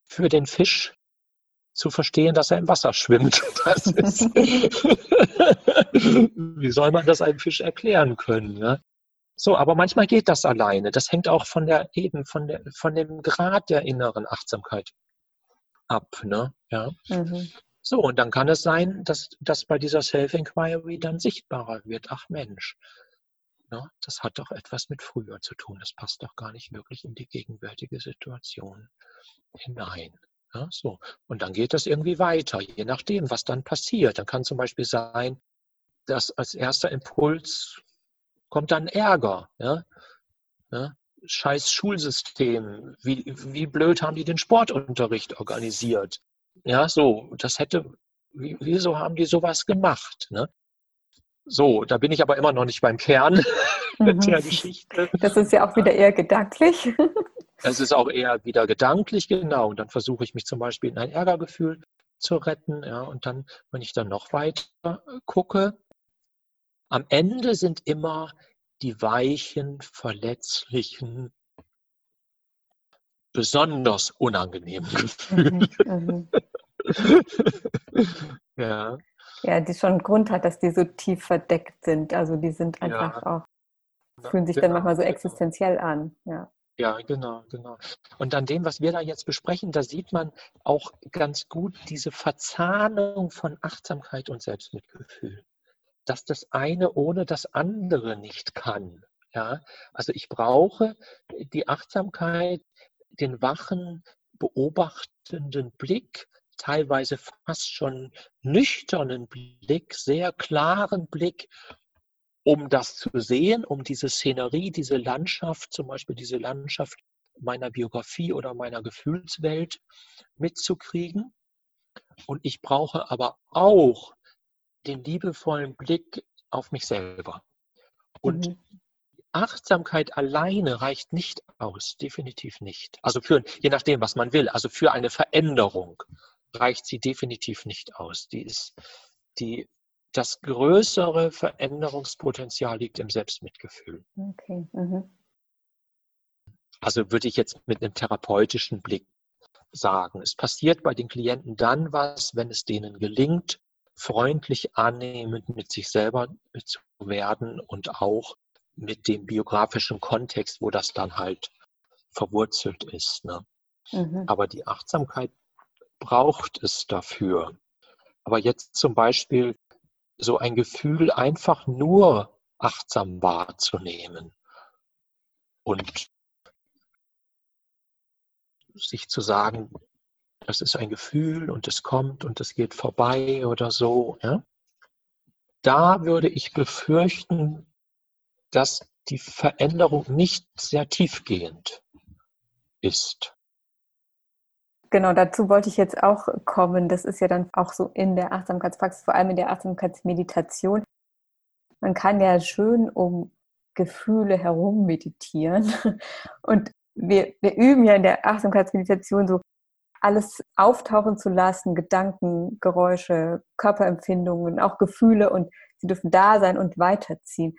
für den Fisch zu verstehen, dass er im Wasser schwimmt. Wie soll man das einem Fisch erklären können? Ne? So, aber manchmal geht das alleine. Das hängt auch von der eben von der von dem Grad der inneren Achtsamkeit ab. Ne? Ja. Mhm. So, und dann kann es sein, dass das bei dieser Self-Inquiry dann sichtbarer wird. Ach Mensch, ne, das hat doch etwas mit früher zu tun. Das passt doch gar nicht wirklich in die gegenwärtige Situation hinein. Ja, so. Und dann geht das irgendwie weiter, je nachdem, was dann passiert. Dann kann zum Beispiel sein, dass als erster Impuls kommt dann Ärger. Ja? Ja? Scheiß Schulsystem. Wie, wie blöd haben die den Sportunterricht organisiert? Ja, so, das hätte, wieso haben die sowas gemacht? Ne? So, da bin ich aber immer noch nicht beim Kern mhm. der Geschichte. Das ist ja auch wieder eher gedanklich. Es ist auch eher wieder gedanklich, genau. Und dann versuche ich mich zum Beispiel in ein Ärgergefühl zu retten. Ja, und dann, wenn ich dann noch weiter gucke, am Ende sind immer die weichen, verletzlichen, besonders unangenehmen mhm, Gefühle. Mhm, ja. Ja, die schon einen Grund hat, dass die so tief verdeckt sind. Also die sind einfach ja. auch, fühlen sich genau, dann manchmal so genau. existenziell an. Ja. Ja, genau, genau. Und an dem, was wir da jetzt besprechen, da sieht man auch ganz gut diese Verzahnung von Achtsamkeit und Selbstmitgefühl. Dass das eine ohne das andere nicht kann. Ja, also ich brauche die Achtsamkeit, den wachen, beobachtenden Blick, teilweise fast schon nüchternen Blick, sehr klaren Blick, um das zu sehen, um diese Szenerie, diese Landschaft, zum Beispiel diese Landschaft meiner Biografie oder meiner Gefühlswelt mitzukriegen. Und ich brauche aber auch den liebevollen Blick auf mich selber. Und mhm. Achtsamkeit alleine reicht nicht aus, definitiv nicht. Also für, je nachdem, was man will, also für eine Veränderung reicht sie definitiv nicht aus. Die ist, die, das größere Veränderungspotenzial liegt im Selbstmitgefühl. Okay. Mhm. Also würde ich jetzt mit einem therapeutischen Blick sagen. Es passiert bei den Klienten dann was, wenn es denen gelingt, freundlich annehmend mit sich selber zu werden und auch mit dem biografischen Kontext, wo das dann halt verwurzelt ist. Ne? Mhm. Aber die Achtsamkeit braucht es dafür. Aber jetzt zum Beispiel so ein Gefühl einfach nur achtsam wahrzunehmen und sich zu sagen, das ist ein Gefühl und es kommt und es geht vorbei oder so. Ja? Da würde ich befürchten, dass die Veränderung nicht sehr tiefgehend ist. Genau, dazu wollte ich jetzt auch kommen. Das ist ja dann auch so in der Achtsamkeitspraxis, vor allem in der Achtsamkeitsmeditation. Man kann ja schön um Gefühle herum meditieren. Und wir, wir üben ja in der Achtsamkeitsmeditation so alles auftauchen zu lassen, Gedanken, Geräusche, Körperempfindungen, auch Gefühle und sie dürfen da sein und weiterziehen.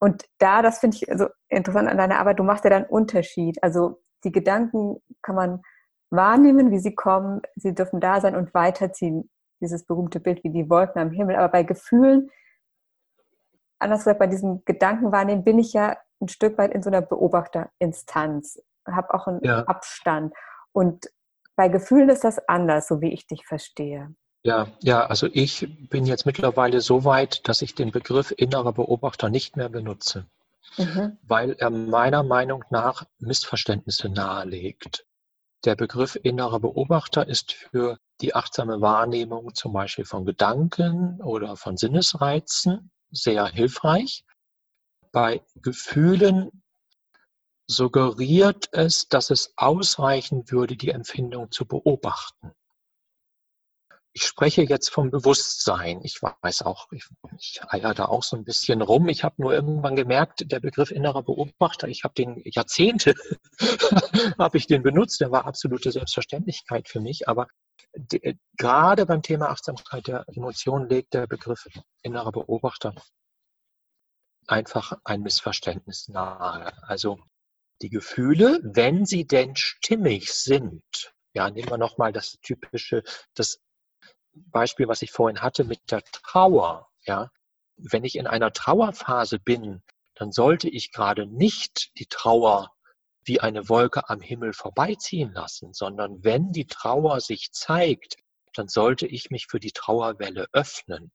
Und da, das finde ich so interessant an deiner Arbeit, du machst ja dann Unterschied. Also die Gedanken kann man wahrnehmen, wie sie kommen, sie dürfen da sein und weiterziehen. Dieses berühmte Bild wie die Wolken am Himmel. Aber bei Gefühlen, anders gesagt, bei diesem Gedankenwahrnehmen bin ich ja ein Stück weit in so einer Beobachterinstanz, habe auch einen ja. Abstand. Und bei Gefühlen ist das anders, so wie ich dich verstehe. Ja, ja, also ich bin jetzt mittlerweile so weit, dass ich den Begriff innerer Beobachter nicht mehr benutze, mhm. weil er meiner Meinung nach Missverständnisse nahelegt. Der Begriff innerer Beobachter ist für die achtsame Wahrnehmung zum Beispiel von Gedanken oder von Sinnesreizen sehr hilfreich. Bei Gefühlen suggeriert es, dass es ausreichen würde, die Empfindung zu beobachten ich spreche jetzt vom Bewusstsein. Ich weiß auch, ich, ich eier da auch so ein bisschen rum. Ich habe nur irgendwann gemerkt, der Begriff innerer Beobachter, ich habe den Jahrzehnte, habe ich den benutzt, der war absolute Selbstverständlichkeit für mich. Aber de, gerade beim Thema Achtsamkeit der Emotionen legt der Begriff innerer Beobachter einfach ein Missverständnis nahe. Also die Gefühle, wenn sie denn stimmig sind, Ja, nehmen wir nochmal das typische, das Beispiel, was ich vorhin hatte mit der Trauer. Ja, wenn ich in einer Trauerphase bin, dann sollte ich gerade nicht die Trauer wie eine Wolke am Himmel vorbeiziehen lassen, sondern wenn die Trauer sich zeigt, dann sollte ich mich für die Trauerwelle öffnen.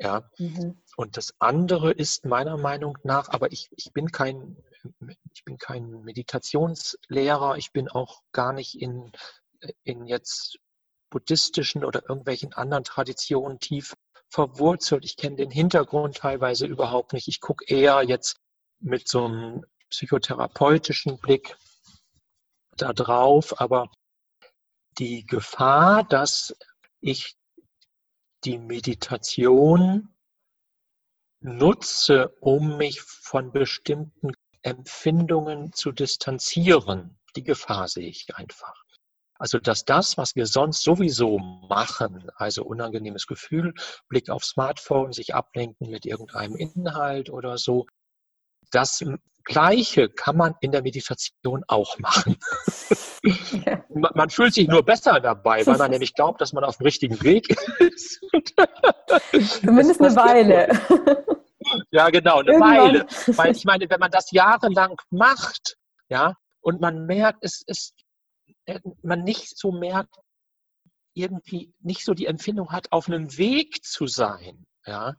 Ja. Mhm. Und das andere ist meiner Meinung nach, aber ich, ich bin kein, ich bin kein Meditationslehrer, ich bin auch gar nicht in, in jetzt buddhistischen oder irgendwelchen anderen Traditionen tief verwurzelt. Ich kenne den Hintergrund teilweise überhaupt nicht. Ich gucke eher jetzt mit so einem psychotherapeutischen Blick da drauf, aber die Gefahr, dass ich die Meditation nutze, um mich von bestimmten Empfindungen zu distanzieren, die Gefahr sehe ich einfach. Also, dass das, was wir sonst sowieso machen, also unangenehmes Gefühl, Blick auf Smartphone, sich ablenken mit irgendeinem Inhalt oder so, das Gleiche kann man in der Meditation auch machen. Ja. Man fühlt sich nur besser dabei, weil man nämlich glaubt, dass man auf dem richtigen Weg ist. Zumindest eine Weile. Ja, genau, eine Irgendwann. Weile. Weil ich meine, wenn man das jahrelang macht, ja, und man merkt, es ist äh, man nicht so merkt, irgendwie nicht so die Empfindung hat, auf einem Weg zu sein, ja,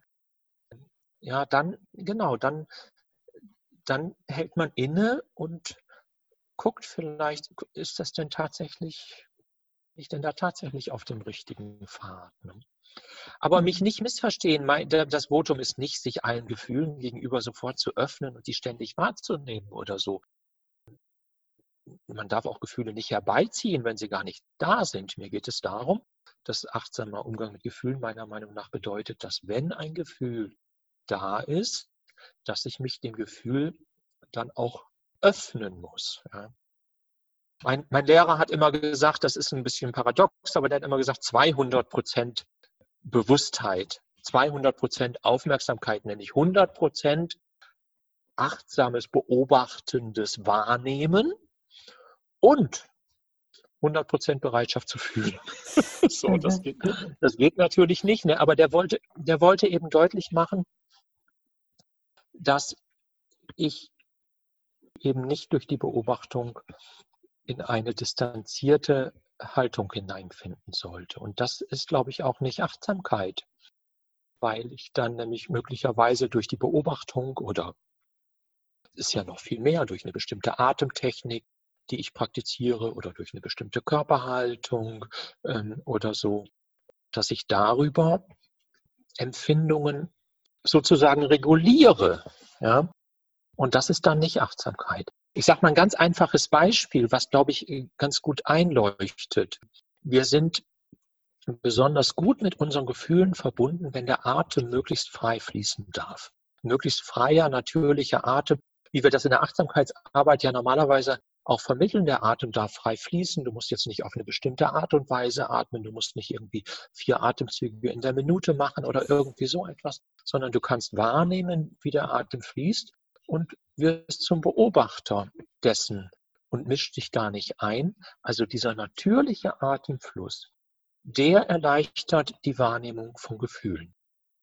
ja, dann, genau, dann, dann hält man inne und guckt vielleicht, ist das denn tatsächlich, bin ich denn da tatsächlich auf dem richtigen Pfad? Ne? Aber mich nicht missverstehen, mein, das Votum ist nicht, sich allen Gefühlen gegenüber sofort zu öffnen und die ständig wahrzunehmen oder so man darf auch Gefühle nicht herbeiziehen, wenn sie gar nicht da sind. Mir geht es darum, dass achtsamer Umgang mit Gefühlen meiner Meinung nach bedeutet, dass wenn ein Gefühl da ist, dass ich mich dem Gefühl dann auch öffnen muss. Ja. Mein, mein, Lehrer hat immer gesagt, das ist ein bisschen paradox, aber der hat immer gesagt, 200 Prozent Bewusstheit, 200 Prozent Aufmerksamkeit, nämlich 100 Prozent achtsames, beobachtendes Wahrnehmen und 100% Bereitschaft zu fühlen. so, das mhm. geht, das geht natürlich nicht, ne? aber der wollte, der wollte eben deutlich machen, dass ich eben nicht durch die Beobachtung in eine distanzierte Haltung hineinfinden sollte. Und das ist, glaube ich, auch nicht Achtsamkeit, weil ich dann nämlich möglicherweise durch die Beobachtung oder ist ja noch viel mehr durch eine bestimmte Atemtechnik die ich praktiziere oder durch eine bestimmte Körperhaltung ähm, oder so, dass ich darüber Empfindungen sozusagen reguliere. Ja? Und das ist dann nicht Achtsamkeit. Ich sage mal ein ganz einfaches Beispiel, was, glaube ich, ganz gut einleuchtet. Wir sind besonders gut mit unseren Gefühlen verbunden, wenn der Atem möglichst frei fließen darf. Möglichst freier, natürlicher Atem, wie wir das in der Achtsamkeitsarbeit ja normalerweise auch vermitteln, der Atem darf frei fließen. Du musst jetzt nicht auf eine bestimmte Art und Weise atmen. Du musst nicht irgendwie vier Atemzüge in der Minute machen oder irgendwie so etwas, sondern du kannst wahrnehmen, wie der Atem fließt und wirst zum Beobachter dessen und mischt dich da nicht ein. Also dieser natürliche Atemfluss, der erleichtert die Wahrnehmung von Gefühlen.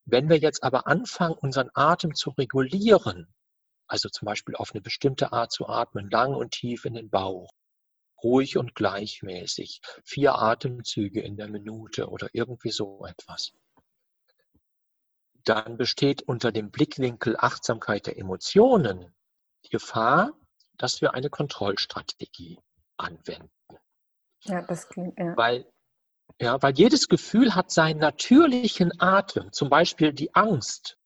Wenn wir jetzt aber anfangen, unseren Atem zu regulieren, also zum Beispiel auf eine bestimmte Art zu atmen, lang und tief in den Bauch, ruhig und gleichmäßig, vier Atemzüge in der Minute oder irgendwie so etwas. Dann besteht unter dem Blickwinkel Achtsamkeit der Emotionen die Gefahr, dass wir eine Kontrollstrategie anwenden. Ja, das klingt, ja. Weil, ja, weil jedes Gefühl hat seinen natürlichen Atem. Zum Beispiel die Angst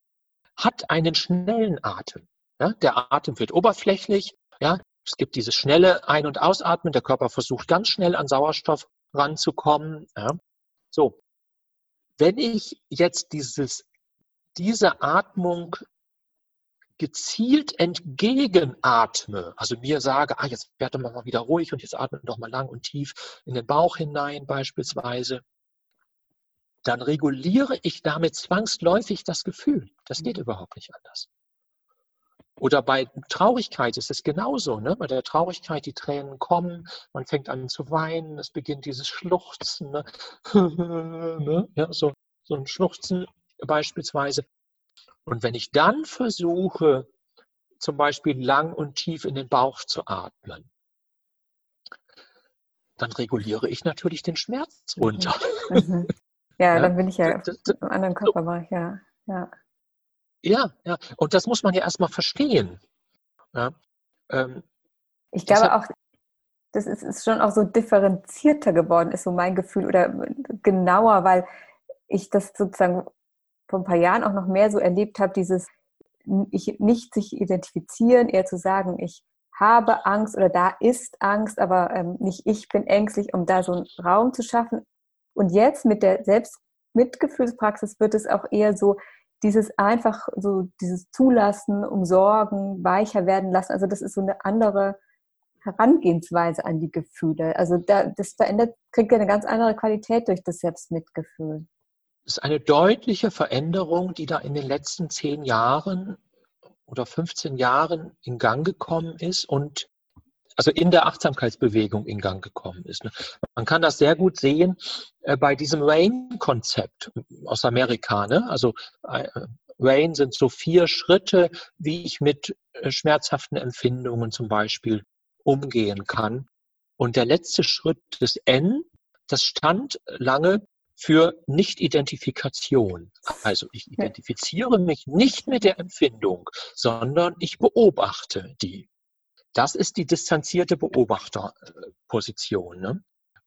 hat einen schnellen Atem. Ja, der Atem wird oberflächlich. Ja, es gibt dieses schnelle Ein- und Ausatmen. Der Körper versucht ganz schnell an Sauerstoff ranzukommen. Ja. So, wenn ich jetzt dieses, diese Atmung gezielt entgegenatme, also mir sage, ah, jetzt werde mal wieder ruhig und jetzt atme doch mal lang und tief in den Bauch hinein beispielsweise, dann reguliere ich damit zwangsläufig das Gefühl. Das geht überhaupt nicht anders. Oder bei Traurigkeit ist es genauso. Ne? Bei der Traurigkeit, die Tränen kommen, man fängt an zu weinen, es beginnt dieses Schluchzen. Ne? ne? Ja, so, so ein Schluchzen beispielsweise. Und wenn ich dann versuche, zum Beispiel lang und tief in den Bauch zu atmen, dann reguliere ich natürlich den Schmerz mhm. runter. Mhm. Ja, ja, dann bin ich ja das, das, im anderen Körperbereich, ja. ja. Ja, ja. Und das muss man ja erstmal verstehen. Ja. Ähm, ich glaube deshalb, auch, das ist, ist, schon auch so differenzierter geworden, ist so mein Gefühl, oder genauer, weil ich das sozusagen vor ein paar Jahren auch noch mehr so erlebt habe, dieses ich, nicht sich identifizieren, eher zu sagen, ich habe Angst oder da ist Angst, aber ähm, nicht ich bin ängstlich, um da so einen Raum zu schaffen. Und jetzt mit der Selbstmitgefühlspraxis wird es auch eher so, dieses einfach so, dieses Zulassen, umsorgen, weicher werden lassen. Also das ist so eine andere Herangehensweise an die Gefühle. Also da, das verändert, kriegt ja eine ganz andere Qualität durch das Selbstmitgefühl. Das ist eine deutliche Veränderung, die da in den letzten zehn Jahren oder 15 Jahren in Gang gekommen ist und also in der Achtsamkeitsbewegung in Gang gekommen ist. Ne? Man kann das sehr gut sehen äh, bei diesem RAIN-Konzept aus Amerika. Ne? Also äh, RAIN sind so vier Schritte, wie ich mit äh, schmerzhaften Empfindungen zum Beispiel umgehen kann. Und der letzte Schritt des N, das stand lange für Nicht-Identifikation. Also ich identifiziere mich nicht mit der Empfindung, sondern ich beobachte die. Das ist die distanzierte Beobachterposition. Ne?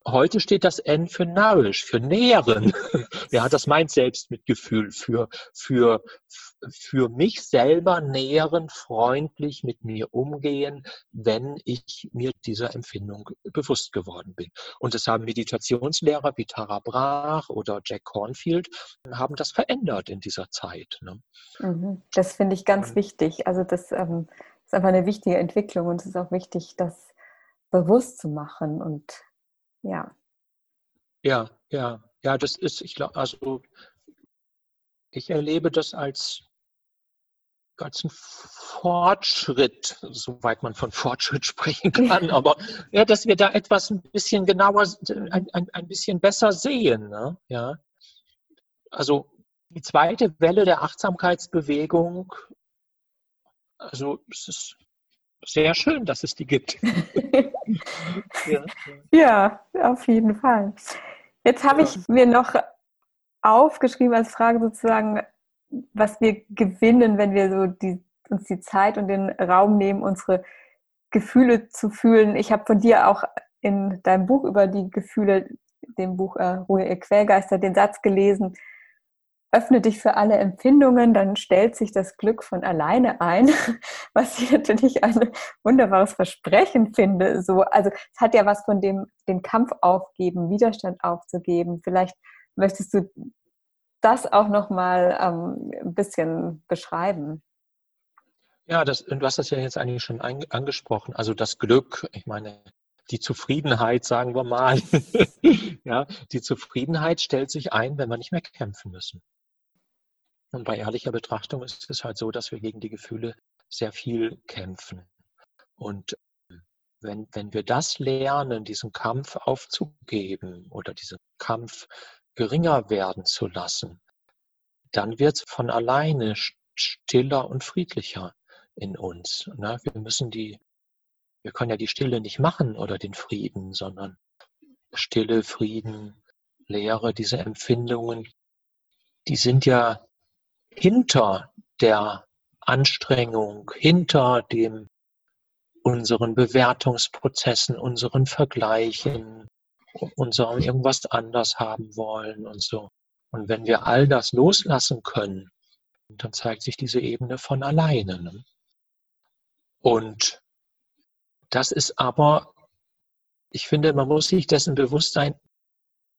Heute steht das N für Nourish, für Nähren. ja, das meint Selbstmitgefühl, für, für, für mich selber nähren, freundlich mit mir umgehen, wenn ich mir dieser Empfindung bewusst geworden bin. Und das haben Meditationslehrer wie Tara Brach oder Jack Cornfield, haben das verändert in dieser Zeit. Ne? Mhm. Das finde ich ganz Und, wichtig. Also das ähm, ist einfach eine wichtige Entwicklung und es ist auch wichtig, das bewusst zu machen und ja. Ja, ja, ja, das ist, ich glaube, also ich erlebe das als, einen Fortschritt, soweit man von Fortschritt sprechen kann, aber ja, dass wir da etwas ein bisschen genauer, ein, ein, ein bisschen besser sehen. Ne? Ja. Also die zweite Welle der Achtsamkeitsbewegung, also es ist sehr schön, dass es die gibt. ja, ja, auf jeden Fall. Jetzt habe ich mir noch aufgeschrieben als Frage sozusagen, was wir gewinnen, wenn wir so die, uns die Zeit und den Raum nehmen, unsere Gefühle zu fühlen. Ich habe von dir auch in deinem Buch über die Gefühle, dem Buch äh, Ruhe ihr Quellgeister, den Satz gelesen, öffne dich für alle Empfindungen, dann stellt sich das Glück von alleine ein, was ich natürlich ein wunderbares Versprechen finde. So, also es hat ja was von dem, den Kampf aufgeben, Widerstand aufzugeben. Vielleicht möchtest du das auch noch mal ähm, ein bisschen beschreiben. Ja, das, du hast das ja jetzt eigentlich schon angesprochen. Also das Glück, ich meine, die Zufriedenheit, sagen wir mal. ja, die Zufriedenheit stellt sich ein, wenn wir nicht mehr kämpfen müssen. Und bei ehrlicher Betrachtung ist es halt so, dass wir gegen die Gefühle sehr viel kämpfen. Und ähm, wenn, wenn wir das lernen, diesen Kampf aufzugeben oder diesen Kampf geringer werden zu lassen, dann wird es von alleine stiller und friedlicher in uns. Ne? Wir müssen die, wir können ja die Stille nicht machen oder den Frieden, sondern Stille, Frieden, Leere, diese Empfindungen, die sind ja hinter der Anstrengung, hinter dem unseren Bewertungsprozessen, unseren Vergleichen, unserem irgendwas anders haben wollen und so. Und wenn wir all das loslassen können, dann zeigt sich diese Ebene von alleine. Ne? Und das ist aber, ich finde, man muss sich dessen bewusst sein,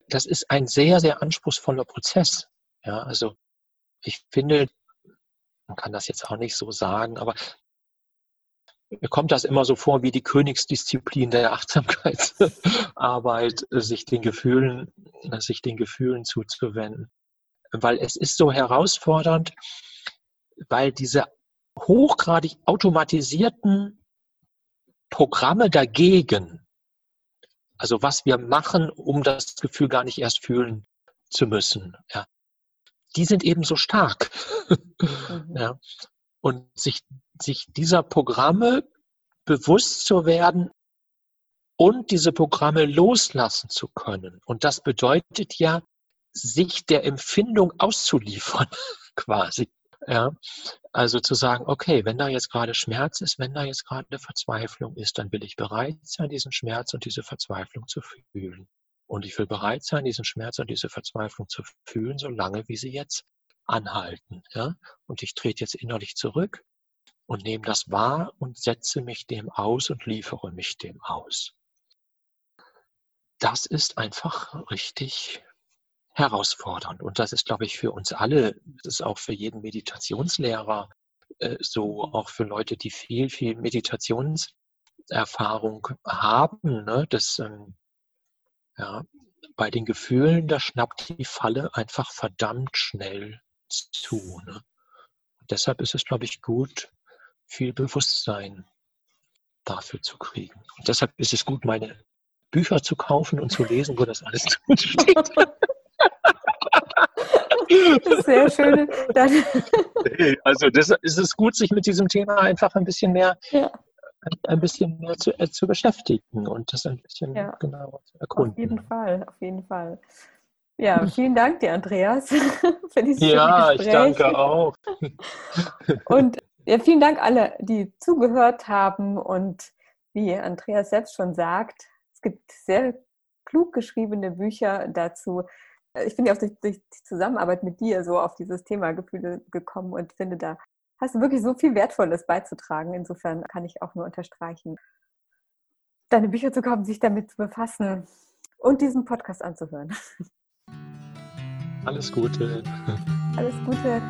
das ist ein sehr, sehr anspruchsvoller Prozess. Ja, also ich finde, man kann das jetzt auch nicht so sagen, aber mir kommt das immer so vor wie die Königsdisziplin der Achtsamkeitsarbeit, sich den Gefühlen, sich den Gefühlen zuzuwenden. Weil es ist so herausfordernd, weil diese hochgradig automatisierten Programme dagegen, also was wir machen, um das Gefühl gar nicht erst fühlen zu müssen, ja, die sind eben so stark. Mhm. ja. Und sich, sich dieser Programme bewusst zu werden und diese Programme loslassen zu können. Und das bedeutet ja, sich der Empfindung auszuliefern, quasi. Ja, also zu sagen, okay, wenn da jetzt gerade Schmerz ist, wenn da jetzt gerade Verzweiflung ist, dann will ich bereit sein, diesen Schmerz und diese Verzweiflung zu fühlen. Und ich will bereit sein, diesen Schmerz und diese Verzweiflung zu fühlen, solange wie sie jetzt anhalten. Ja? Und ich trete jetzt innerlich zurück und nehme das wahr und setze mich dem aus und liefere mich dem aus. Das ist einfach richtig herausfordernd. Und das ist, glaube ich, für uns alle, das ist auch für jeden Meditationslehrer äh, so, auch für Leute, die viel, viel Meditationserfahrung haben. Ne? Das, ähm, ja, bei den Gefühlen, da schnappt die Falle einfach verdammt schnell zu. Ne? Und deshalb ist es, glaube ich, gut, viel Bewusstsein dafür zu kriegen. Und deshalb ist es gut, meine Bücher zu kaufen und zu lesen, wo das alles drin steht. Sehr schön. Dann also das ist es gut, sich mit diesem Thema einfach ein bisschen mehr, ja. Ein bisschen mehr zu, äh, zu beschäftigen und das ein bisschen ja. genauer zu erkunden. Auf jeden Fall, auf jeden Fall. Ja, vielen Dank dir, Andreas, für dieses Ja, ich danke auch. Und ja, vielen Dank alle, die zugehört haben und wie Andreas selbst schon sagt, es gibt sehr klug geschriebene Bücher dazu, ich bin ja auch durch, durch, die Zusammenarbeit mit dir so auf dieses Thema Gefühle gekommen und finde, da hast du wirklich so viel Wertvolles beizutragen. Insofern kann ich auch nur unterstreichen, deine Bücher zu kaufen, sich damit zu befassen und diesen Podcast anzuhören. Alles Gute. Alles Gute.